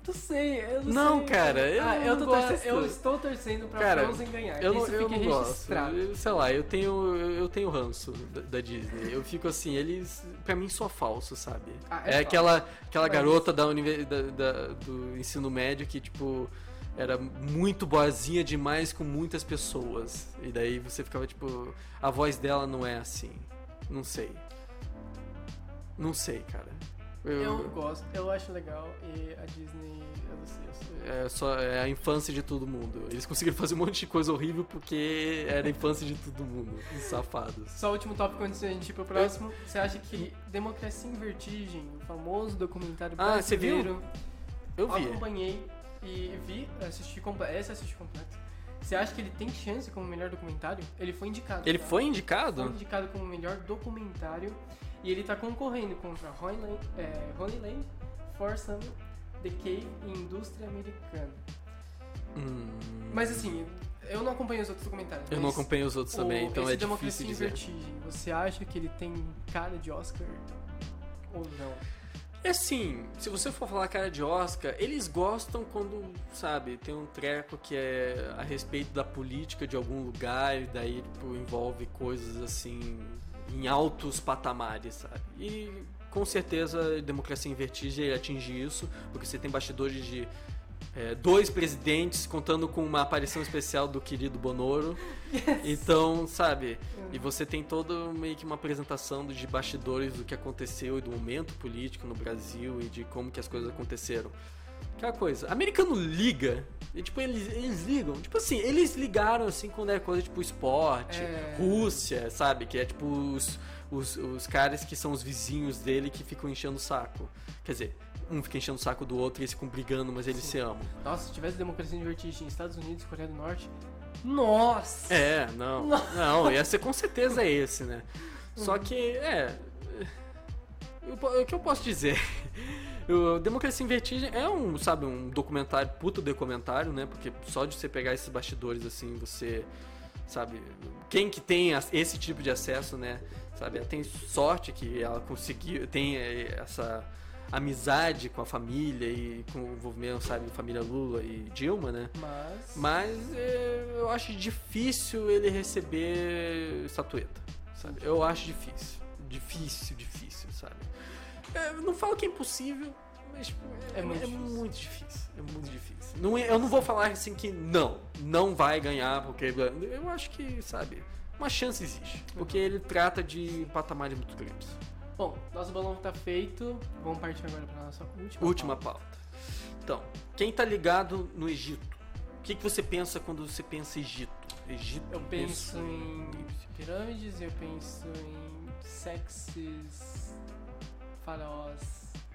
Não sei, eu não, Não, sei. cara, eu ah, eu, não tô gosto. torcendo, eu estou torcendo pra Cara, Frozen ganhar. Eu não, Isso eu fica não gosto. registrado. Eu- sei lá, eu tenho, eu tenho ranço da, da Disney. Eu fico assim, eles, pra mim, só falso, sabe? Ah, é é aquela, aquela Mas- garota da, da- da- do ensino médio que, tipo, era muito boazinha demais com muitas pessoas. E daí você ficava, tipo, a voz dela não é assim. Não sei. Não sei, cara. Eu gosto, eu acho legal e a Disney, eu não sei, eu. É, só, é a infância de todo mundo. Eles conseguiram fazer um monte de coisa horrível porque era a infância de todo mundo. Os safados. Só o último tópico antes da gente ir pro próximo. Você acha que Democracia em Vertigem, o famoso documentário Ah, você viu? brasileiro, Eu vi. acompanhei e vi, assisti esse eu assisti completo. Você acha que ele tem chance como melhor documentário? Ele foi indicado. Ele tá? foi Foi indicado? indicado como melhor documentário e ele tá concorrendo contra Lane, é, Ronnie Lane Forçam, The Cave e Indústria Americana. Hum, Mas assim, eu não acompanho os outros documentários. eu não acompanho os outros também, então é difícil Democracia em dizer. Vertigem, você acha que ele tem cara de Oscar ou não? É assim, se você for falar cara de Oscar, eles gostam quando, sabe, tem um treco que é a respeito da política de algum lugar e daí, tipo, envolve coisas assim em altos patamares, sabe? E com certeza Democracia em Vertigem atinge isso, porque você tem bastidores de é, dois presidentes contando com uma aparição especial do querido Bonoro. Então, sabe, e você tem todo meio que uma apresentação de bastidores do que aconteceu e do momento político no Brasil e de como que as coisas aconteceram. Aquela coisa, americano liga, e, tipo, eles, eles ligam, tipo assim, eles ligaram assim quando é coisa tipo esporte, É. Rússia, sabe, que é tipo os, os, os caras que são os vizinhos dele que ficam enchendo o saco. Quer dizer, um fica enchendo o saco do outro e eles ficam brigando, mas eles Sim. se amam. Nossa, se tivesse Democracia em Vertigem Estados Unidos e Coreia do Norte, nossa! É, não. Não, ia ser com certeza esse, né? Só que, é. Eu O que eu posso dizer? O Democracia em Vertigem é um, sabe, um documentário, puta documentário, né? Porque só de você pegar esses bastidores assim, você. Sabe? Quem que tem esse tipo de acesso, né? Sabe? Ela tem sorte que ela conseguiu. Tem eh, essa amizade com a família e com o envolvimento, sabe? Família Lula e Dilma, né? Mas. Mas é, eu acho difícil ele receber estatueta, sabe? Eu acho difícil. Difícil, difícil, sabe? É, eu não falo que é impossível, mas é, É muito é difícil. muito difícil. É muito difícil. Não, é- eu não vou falar assim que não, não vai ganhar, porque eu acho que, sabe, uma chance existe. Porque ele trata de patamares muito grandes. Bom, nosso balão tá feito. Vamos partir agora pra nossa última. Última pauta. pauta. Então, quem tá ligado no Egito? O que, que você pensa quando você pensa Egito? Egito Eu penso em pirâmides, eu penso em sexys faraós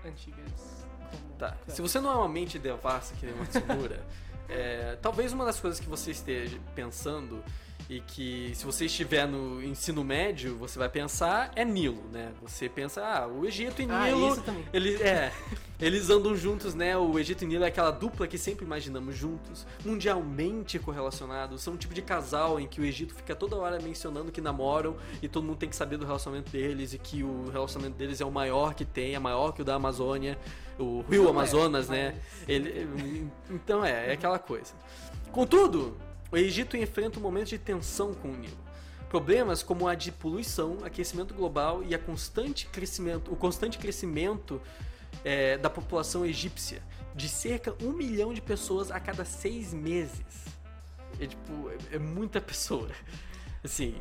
antigas. Como Tá. Se você não é uma mente devassa que nem uma é, talvez uma das coisas que você esteja pensando e que se você estiver no ensino médio, você vai pensar é Nilo, né? Você pensa, ah, o Egito e Ah, Nilo, isso também. eles, é, eles andam juntos, né? O Egito e Nilo é aquela dupla que sempre imaginamos juntos, mundialmente correlacionados, são um tipo de casal em que o Egito fica toda hora mencionando que namoram e todo mundo tem que saber do relacionamento deles e que o relacionamento deles é o maior que tem, é maior que o da Amazônia, o Rio é, Amazonas, né? mas- Ele, então é, é aquela coisa. Contudo, o Egito enfrenta um momento de tensão com o Nilo. Problemas como a de poluição, aquecimento global e a constante crescimento, o constante crescimento é, da população egípcia, de cerca um milhão de pessoas a cada seis meses. É tipo, é, é muita pessoa. Assim,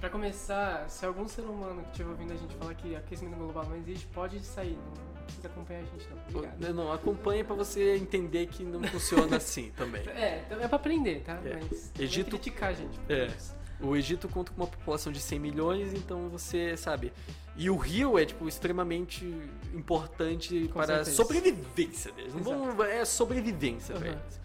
Pra começar, se algum ser humano que estiver ouvindo a gente falar que aquecimento global não existe, pode sair. Não precisa acompanhar a gente, não. Obrigado. não, acompanha pra você entender que não funciona assim também. É, é pra aprender, tá? É. Mas não Egito- criticar a gente. É. O Egito conta com uma população de 100 milhões, então você sabe. E o rio é tipo extremamente importante Com para a certeza. sobrevivência deles. Não vamos- é sobrevivência Uhum. pra eles.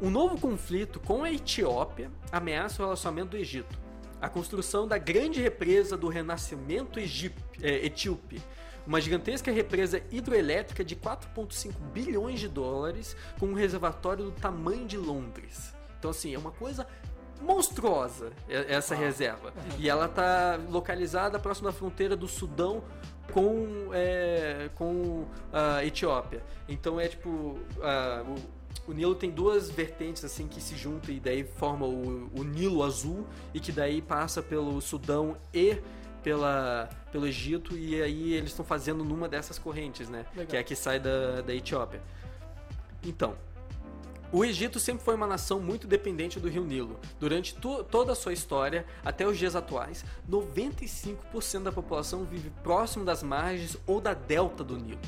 Um novo conflito com a Etiópia ameaça o relacionamento do Egito. A construção da grande represa do renascimento egip- é, etíope. Uma gigantesca represa hidroelétrica de 4,5 bilhões de dólares com um reservatório do tamanho de Londres. Então, assim, é uma coisa monstruosa essa Uau. reserva. E ela está localizada próximo da fronteira do Sudão com, é, com a Etiópia. Então é tipo. a- o, o Nilo tem duas vertentes assim que se juntam e daí forma o, o Nilo Azul e que daí passa pelo Sudão e pela, pelo Egito e aí eles estão fazendo numa dessas correntes, né? Legal. Que é a que sai da, da Etiópia. Então, O Egito sempre foi uma nação muito dependente do rio Nilo. Durante to toda a sua história, até os dias atuais, 95% da população vive próximo das margens ou da delta do Nilo,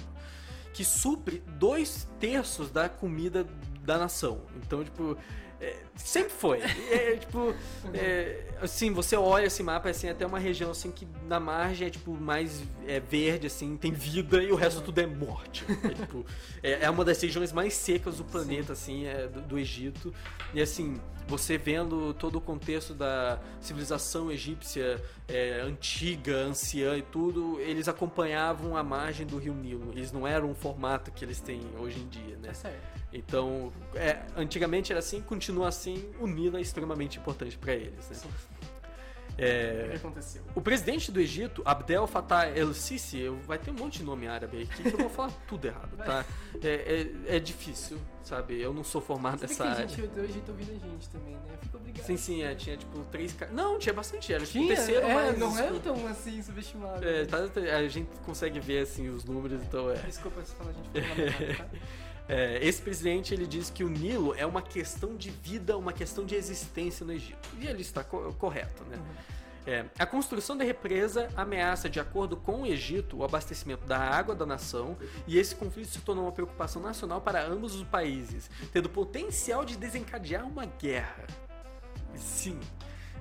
que supre dois terços da comida da nação. Então, tipo, é, sempre foi. É, tipo, é, assim, você olha esse mapa, assim, até uma região assim que na margem é tipo mais é, verde, assim, tem vida e o resto tudo é morte. É, tipo, é, é uma das regiões mais secas do planeta, Sim. assim, é, do, do, Egito. E assim, você vendo todo o contexto da civilização egípcia é, antiga, anciã e tudo, eles acompanhavam a margem do rio Nilo. Eles não eram um formato que eles têm hoje em dia, né? Tá certo. Então, é, antigamente era assim, continua assim, o Nilo é extremamente importante para eles. Né? É, o que aconteceu? O presidente do Egito, Abdel Fattah el-Sisi, vai ter um monte de nome árabe aqui que eu vou falar tudo errado, tá? É, é, é, difícil, sabe? Eu não sou formado nessa área. Gente do Egito ouvindo a gente também, né? Fico obrigado. Sim, sim, é, tinha tipo três Não, tinha bastante, era tipo tinha, terceiro, é, mas... Não é tão assim subestimado. É, tá, a gente consegue ver assim os números, então é... Desculpa se falar a gente foi tá? É, esse presidente ele diz que o Nilo é uma questão de vida, uma questão de existência no Egito. E ele está co correto, né? Uhum. É, a construção da represa ameaça, de acordo com o Egito, o abastecimento da água da nação, e esse conflito se tornou uma preocupação nacional para ambos os países, tendo potencial de desencadear uma guerra. Sim.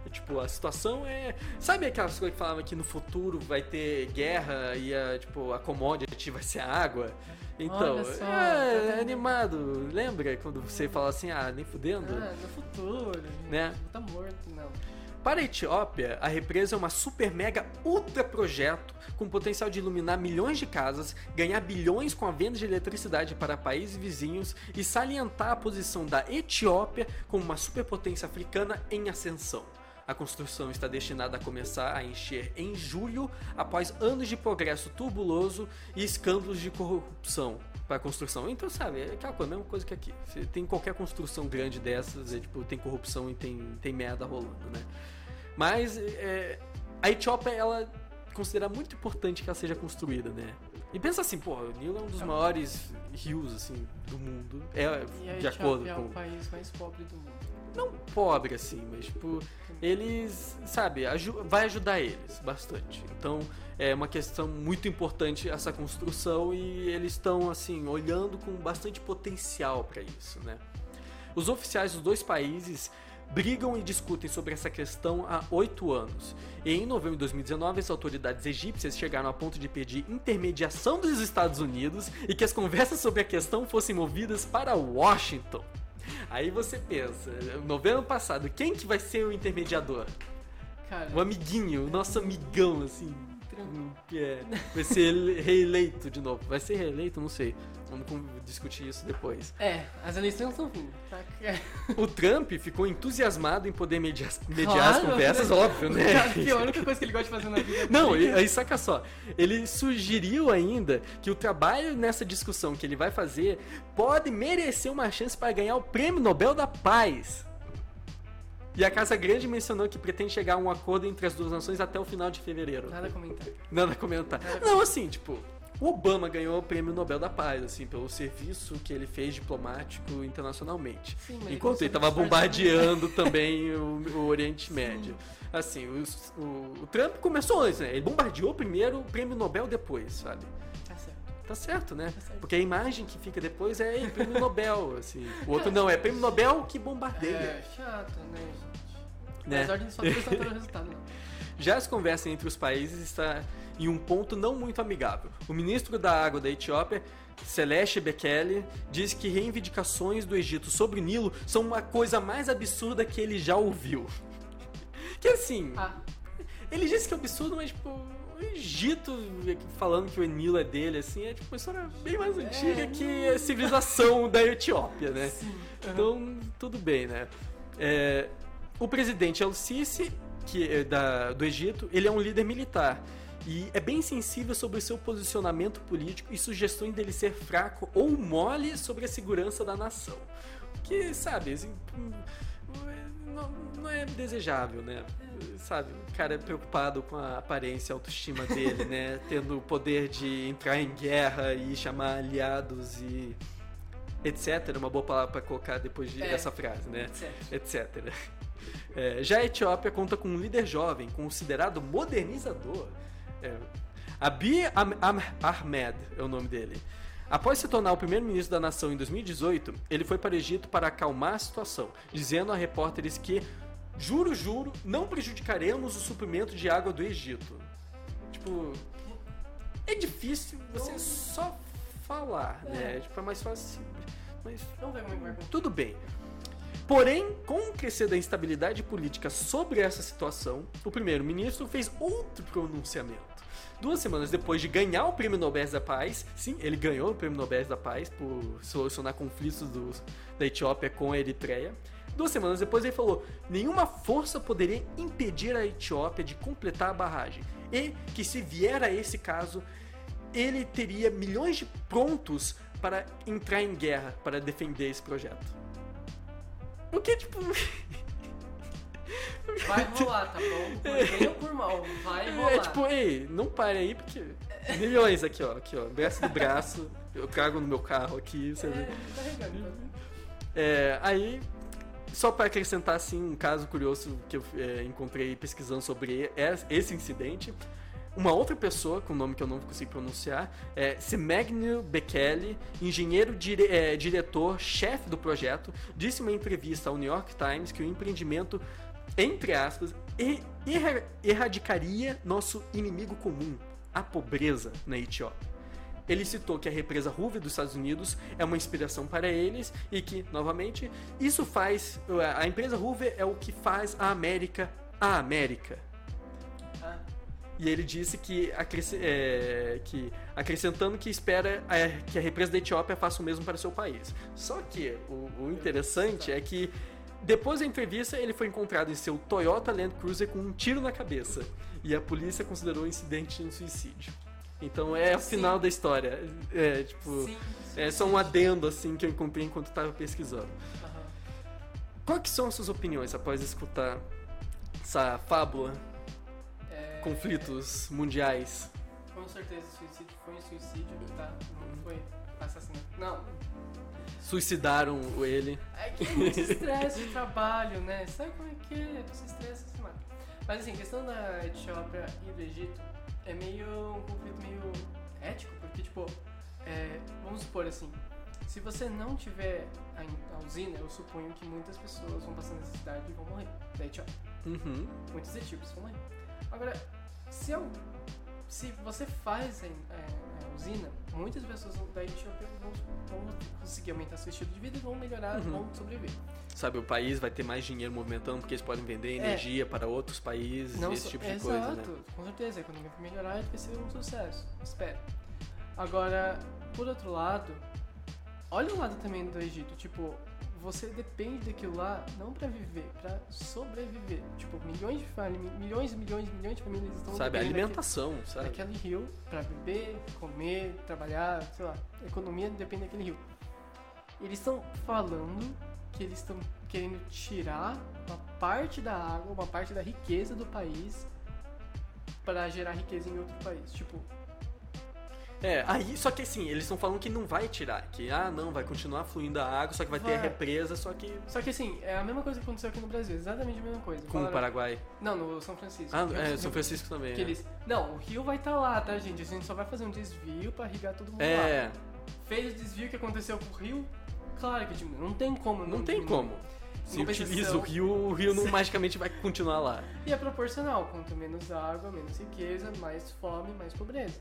É, tipo, a situação é. Sabe aquelas coisas que falavam que no futuro vai ter guerra e a, tipo, a commodity vai ser a água? Então, só, é, tá animado. Lembra quando você fala assim, ah, nem fudendo? Ah, no futuro, né? Tá morto, não. Para a Etiópia, a represa é uma super mega ultra projeto com potencial de iluminar milhões de casas, ganhar bilhões com a venda de eletricidade para países vizinhos e salientar a posição da Etiópia como uma superpotência africana em ascensão. A construção está destinada a começar a encher em julho, após anos de progresso turbuloso e escândalos de corrupção para construção. Então, sabe, é aquela coisa, a mesma coisa que aqui. Você tem qualquer construção grande dessas, é, tipo, tem corrupção e tem, tem merda rolando, né? Mas é, a Etiópia, ela considera muito importante que ela seja construída, né? E pensa assim, pô, o Nilo é um dos maiores rios, assim, do mundo. É, de acordo com... é o país mais pobre do mundo. Não pobre, assim, mas, tipo, eles, sabe, vai ajudar eles bastante. Então, é uma questão muito importante essa construção e eles estão, assim, olhando com bastante potencial para isso, né? Os oficiais dos dois países brigam e discutem sobre essa questão há oito anos. E em novembro de 2019, as autoridades egípcias chegaram a ponto de pedir intermediação dos Estados Unidos e que as conversas sobre a questão fossem movidas para Washington. Aí você pensa, novembro passado, quem que vai ser o intermediador? Cara, o amiguinho, o nosso amigão, assim. Que é, vai ser reeleito de novo. Vai ser reeleito? Não sei. Vamos discutir isso depois. É, as eleições estão vindo. Tá? O Trump ficou entusiasmado em poder mediar, mediar claro, as conversas, óbvio, né? Que é a única coisa que ele gosta de fazer na vida. Não, aí saca só. Ele sugeriu ainda que o trabalho nessa discussão que ele vai fazer pode merecer uma chance para ganhar o Prêmio Nobel da Paz. E a Casa Grande mencionou que pretende chegar a um acordo entre as duas nações até o final de fevereiro. Nada a comentar. Nada a comentar. Nada Não, assim, tipo, o Obama ganhou o Prêmio Nobel da Paz, assim, pelo serviço que ele fez diplomático internacionalmente. Sim, Enquanto ele estava bombardeando também o, o, Oriente Médio. Assim, o, o, o, Trump começou antes, né? Ele bombardeou primeiro o Prêmio Nobel depois, sabe? Tá certo. Tá certo, né? Tá certo. Porque a imagem que fica depois é Ei, Prêmio Nobel, assim. O outro não, é Prêmio Nobel que bombardeia. É, chato, né, gente? Né? As ordens só não o resultado, não. Já as conversas entre os países está em um ponto não muito amigável. O ministro da Água da Etiópia, Celeste Bekele, diz que reivindicações do Egito sobre o Nilo são uma coisa mais absurda que ele já ouviu. Que assim, ah. ele disse que é absurdo, mas tipo, o Egito falando que o Nilo é dele, assim, é tipo uma história bem mais antiga é, que a civilização da Etiópia, né? Sim. Então, tudo bem, né? É, o presidente El-Sisi, que é da, do Egito, ele é um líder militar e é bem sensível sobre o seu posicionamento político e sugestões dele ser fraco ou mole sobre a segurança da nação. Que, sabe, assim, não, não, é desejável, né? Sabe, o cara é preocupado com a aparência, a autoestima dele, né? Tendo o poder de entrar em guerra e chamar aliados e etc. É uma boa palavra para colocar depois de, É. dessa frase, né? Etc. etc. É, já a Etiópia conta com um líder jovem, considerado modernizador. É, Abiy Am- Am- Ahmed é o nome dele. Após se tornar o primeiro-ministro da nação em 2018, ele foi para o Egito para acalmar a situação, dizendo a repórteres que, juro, juro, não prejudicaremos o suprimento de água do Egito. Tipo, é difícil você só falar, né? Tipo, é mais fácil. Mas Não vai tudo bem. Porém, com o crescer da instabilidade política sobre essa situação, o primeiro-ministro fez outro pronunciamento. Duas semanas depois de ganhar o Prêmio Nobel da Paz, sim, ele ganhou o Prêmio Nobel da Paz por solucionar conflitos do- da Etiópia com a Eritreia. Duas semanas depois ele falou: nenhuma força poderia impedir a Etiópia de completar a barragem. E que se vier a esse caso, ele teria milhões de prontos para entrar em guerra para defender esse projeto. O que, tipo. Vai rolar, tá bom? Por bem ou por mal, vai rolar. É tipo, ei, não pare aí, porque. Milhões aqui, ó. Aqui, ó. Braço do braço. Eu trago no meu carro aqui. Você vê. É, tá regando, tá vendo? É, aí, só para acrescentar assim um caso curioso que eu é, encontrei pesquisando sobre es- esse incidente, uma outra pessoa com nome que eu não consigo pronunciar, é Semegno Bekele, engenheiro dire- é, diretor, chefe do projeto, disse em uma entrevista ao New York Times que o empreendimento, entre aspas, er- erra- erradicaria nosso inimigo comum, a pobreza na Etiópia. Ele citou que a represa Hoover dos Estados Unidos é uma inspiração para eles e que, novamente, isso faz. A empresa Hoover é o que faz a América a América. E ele disse que, é, que acrescentando que espera é, que a represa da Etiópia faça o mesmo para o seu país. Só que o, o interessante é que depois da entrevista ele foi encontrado em seu Toyota Land Cruiser com um tiro na cabeça e a polícia considerou o incidente um suicídio. Então é o Sim. final da história. É tipo sim. é só um adendo assim que eu encontrei enquanto estava pesquisando. Aham. Quais são as suas opiniões após escutar essa fábula, É, conflitos mundiais? Com certeza, suicídio foi um suicídio, tá? Não foi assassinato. Não. Suicidaram ele. É que é muito estresse de trabalho, né? Sabe como é que é? Você estressa, se mata. Mas assim, questão da Etiópia e do Egito é meio um conflito meio ético, porque tipo, é, vamos supor assim, se você não tiver a usina, eu suponho que muitas pessoas vão passar necessidade e vão morrer da Etiópia. Uhum. Muitos etíopes vão morrer. Agora, se, eu, se você faz a, a- a usina, muitas pessoas da Etiópia vão, vão conseguir aumentar seu estilo de vida e vão melhorar, Uhum. vão sobreviver. Sabe, o país vai ter mais dinheiro movimentando porque eles podem vender energia para outros países, esse só- tipo de exato, coisa, né? com certeza, a economia vai melhorar e vai ser um sucesso, espero. Agora, por outro lado, olha o lado também do Egito, tipo, você depende daquilo lá não pra viver, pra sobreviver. Tipo, milhões de famílias, milhões e milhões e milhões de famílias estão Sabe, dependendo daquele- alimentação, sabe? daquele rio pra beber, comer, trabalhar, sei lá. A economia depende daquele rio. Eles estão falando que eles estão querendo tirar uma parte da água, uma parte da riqueza do país para gerar riqueza em outro país. Tipo, É, aí, só que assim, eles estão falando que não vai tirar, que ah, não, vai continuar fluindo a água, só que vai, ter Vai. represa, só que só que assim, é a mesma coisa que aconteceu aqui no Brasil, exatamente a mesma coisa. com o Falaram- Paraguai. Não, no São Francisco. Ah, é, São Francisco também, Que é. eles, não, o rio vai estar lá, tá, gente? A gente só vai fazer um desvio pra irrigar todo mundo lá. É, Fez o desvio que aconteceu com o rio, claro que diminui. Não tem como não tem diminuir. como. Se utiliza o rio, o rio não magicamente vai continuar lá. E é proporcional, quanto menos água, menos riqueza, mais fome, mais pobreza.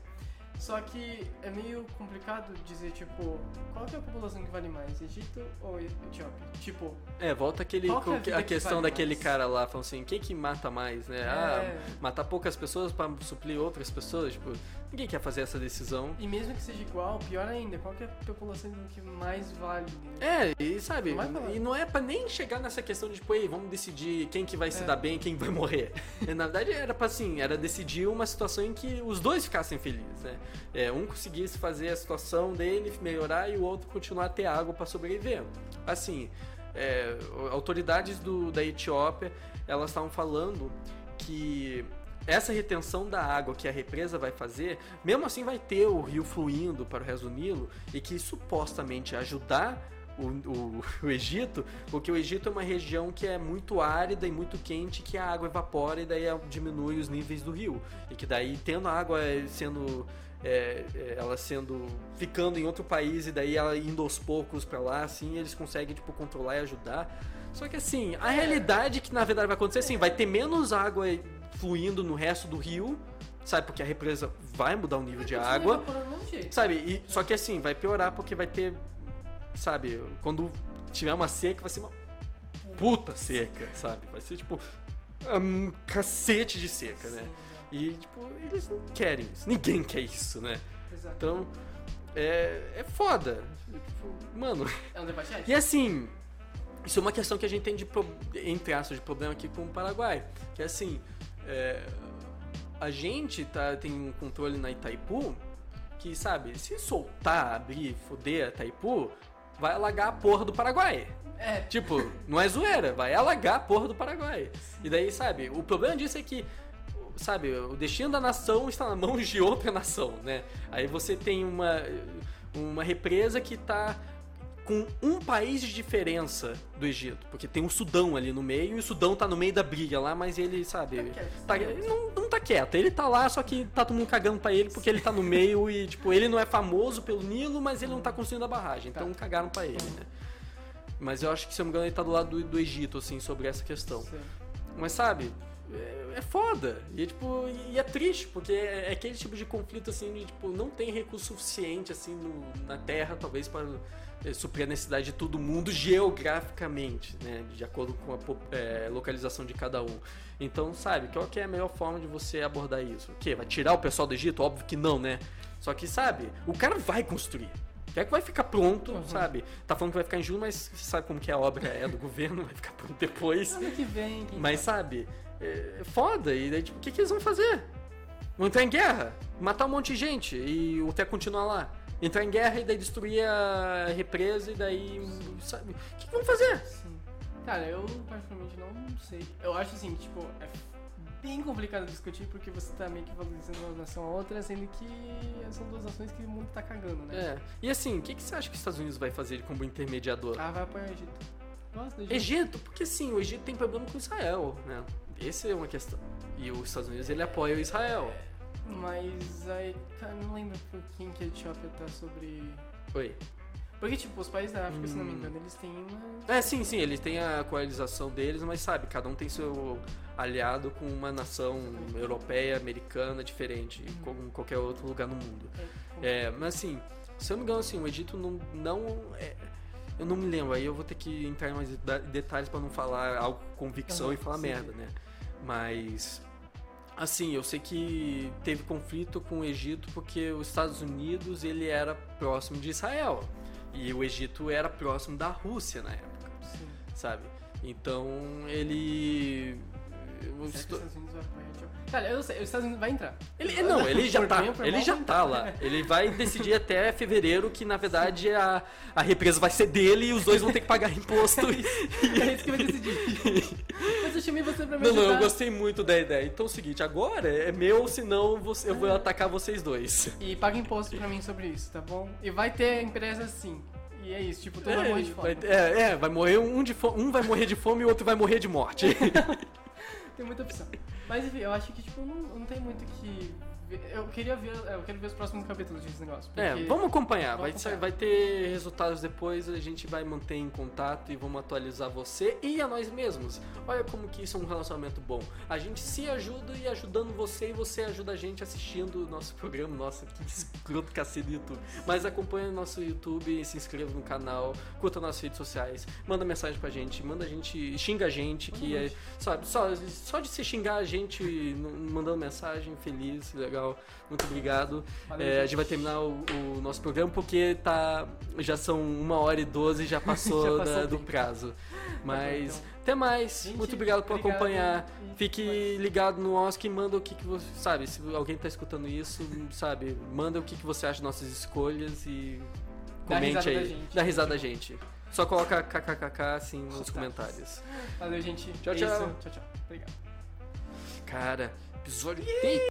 Só que é meio complicado dizer, tipo, qual que é a população que vale mais, Egito ou Etiópia? Tipo, É, volta aquele, Qual que é a a que questão vale daquele mais? cara lá, falando assim, quem que mata mais, né? É. Ah, matar poucas pessoas pra suplir outras pessoas, tipo, ninguém quer fazer essa decisão. e mesmo que seja igual, pior ainda, qual que é a população que mais vale? entendeu? É, e sabe, Não e não é pra nem chegar nessa questão de, tipo, ei, vamos decidir quem que vai se É. dar bem e quem vai morrer. Na verdade, era pra, assim, era decidir uma situação em que os dois ficassem felizes, né? É, um conseguisse fazer a situação dele melhorar e o outro continuar a ter água pra sobreviver. Assim, é, autoridades do, da Etiópia, elas estavam falando que essa retenção da água que a represa vai fazer, mesmo assim vai ter o rio fluindo para o resto do Nilo e que supostamente ajudar o, o, o, Egito, porque o Egito é uma região que é muito árida e muito quente, que a água evapora e daí diminui os níveis do rio. E que daí, tendo a água sendo. É, é ela sendo. ficando em outro país e daí ela indo aos poucos para lá, assim, eles conseguem, tipo, controlar e ajudar. Só que assim, a realidade que na verdade vai acontecer assim, vai ter menos água fluindo no resto do rio, sabe? Porque a represa vai mudar o nível de água. Sabe? E, só que assim, vai piorar porque vai ter sabe, quando tiver uma seca, vai ser uma puta seca, sabe? Vai ser tipo um cacete de seca, né? E, tipo, eles não querem isso. Ninguém quer isso, né? Então, é, é foda. Tipo, mano. É um debate E assim, isso é uma questão que a gente tem de, entre aspas, de problema aqui com o Paraguai. Que é assim, é, a gente tá, tem um controle na Itaipu que, sabe, se soltar, abrir, foder a Itaipu, vai alagar a porra do Paraguai. É. Tipo, não é zoeira, vai alagar a porra do Paraguai. E daí, sabe, o problema disso é que, sabe, o destino da nação está na mão de outra nação, né? Aí você tem uma, uma represa que está com um país de diferença do Egito. Porque tem o Sudão ali no meio, e o Sudão tá no meio da briga lá, mas ele, sabe. Tá, tá não, não tá quieto. Ele tá lá, só que tá todo mundo cagando pra ele porque ele tá no meio e, tipo, ele não é famoso pelo Nilo, mas ele não tá construindo a barragem. Então tá. cagaram pra ele, né? Mas eu acho que, se eu não me engano, ele tá do lado do, do Egito, assim, sobre essa questão. Sim. Mas sabe, é, é foda. E, tipo, e é triste, porque é, é aquele tipo de conflito, assim, de, tipo, não tem recurso suficiente, assim, no, na Terra, talvez, para suprir a necessidade de todo mundo geograficamente, né? De acordo com a é, localização de cada um. Então, sabe, qual que é a melhor forma de você abordar isso? O quê? Vai tirar o pessoal do Egito? Óbvio que não, né? Só que, sabe, o cara vai construir. Quer que vai ficar pronto, uhum. sabe? Tá falando que vai ficar em julho, mas sabe como que a obra é do governo, vai ficar pronto depois. Ano que vem. Mas sabe, é foda. E daí, tipo, o que, que eles vão fazer? Vão entrar em guerra? Matar um monte de gente e até continuar lá? Entrar em guerra e daí destruir a represa e daí. Sabe? O que, que vão fazer? Sim. Cara, eu particularmente não sei. Eu acho assim, tipo, é bem complicado discutir porque você tá meio que valorizando uma nação a outra, sendo que são duas nações que o mundo tá cagando, né? É. E assim, o que, que você acha que os Estados Unidos vai fazer como intermediador? Ah, vai apoiar o Egito. Do Egito. Egito, porque sim, o Egito tem problema com Israel, né? Essa é uma questão. E os Estados Unidos ele apoia o Israel. Mas aí, cara, não lembro por quem que a Etiópia tá sobre. Oi. Porque, tipo, os países da África, hum. se não me hum. engano, eles têm uma. É, sim, sim, eles têm a coalização deles, mas sabe, cada um tem seu aliado com uma nação europeia, americana, diferente, hum. como qualquer outro lugar no mundo. É, é, mas assim, se eu não me engano, assim, o Egito não. não é, eu não me lembro, aí eu vou ter que entrar em mais detalhes para não falar algo com convicção uhum, e falar sim. merda, né? Mas Assim, eu sei que teve conflito com o Egito porque os Estados Unidos ele era próximo de Israel e o Egito era próximo da Rússia na época, Sim. sabe? Então ele os Estados Unidos vai Cara, eu não sei, os Estados Unidos vai entrar. Ele, não, ele já tá, ele já tá lá. Ele vai decidir até fevereiro que, na verdade, a, a represa vai ser dele e os dois vão ter que pagar imposto. é isso que vai decidir. Mas eu chamei você pra me Não, não, eu gostei muito da ideia. Então é o seguinte, agora é meu, senão você, eu vou atacar vocês dois. E paga imposto pra mim sobre isso, tá bom? E vai ter empresa sim. E é isso, tipo, todo é, mundo de fome. Vai, é, é, vai morrer um de fome, um vai morrer de fome e o outro vai morrer de morte. tem muita opção. Mas enfim, eu acho que tipo, não, não tem muito que eu queria ver, é, eu quero ver os próximos capítulos desse negócio. É, vamos acompanhar. Vamos vai, acompanhar. vai ter resultados depois, a gente vai manter em contato e vamos atualizar você e a nós mesmos. Olha como que isso é um relacionamento bom. A gente se ajuda e ajudando você e você ajuda a gente assistindo o nosso programa. Nossa, que escroto cacete do YouTube. Mas acompanha nosso YouTube, se inscreva no canal, curta nossas redes sociais, manda mensagem pra gente, manda a gente, xinga a gente, que é, sabe, só, só de se xingar a gente mandando mensagem feliz, legal legal. Muito obrigado. Valeu, é, a gente vai terminar o, o, nosso programa porque tá, já são uma hora e doze já passou, já passou da, do prazo. Mas tá bom, então. até mais. Gente, Muito obrigado por obrigado, acompanhar. Fique ligado no Oscar e manda o que, que você. Sabe, se alguém tá escutando isso, sabe, manda o que, que você acha das nossas escolhas e comente aí. Dá risada da gente. Só coloca kkkk assim nos comentários. Valeu, gente. Tchau, tchau. Tchau, tchau. Obrigado. Cara. episódio tem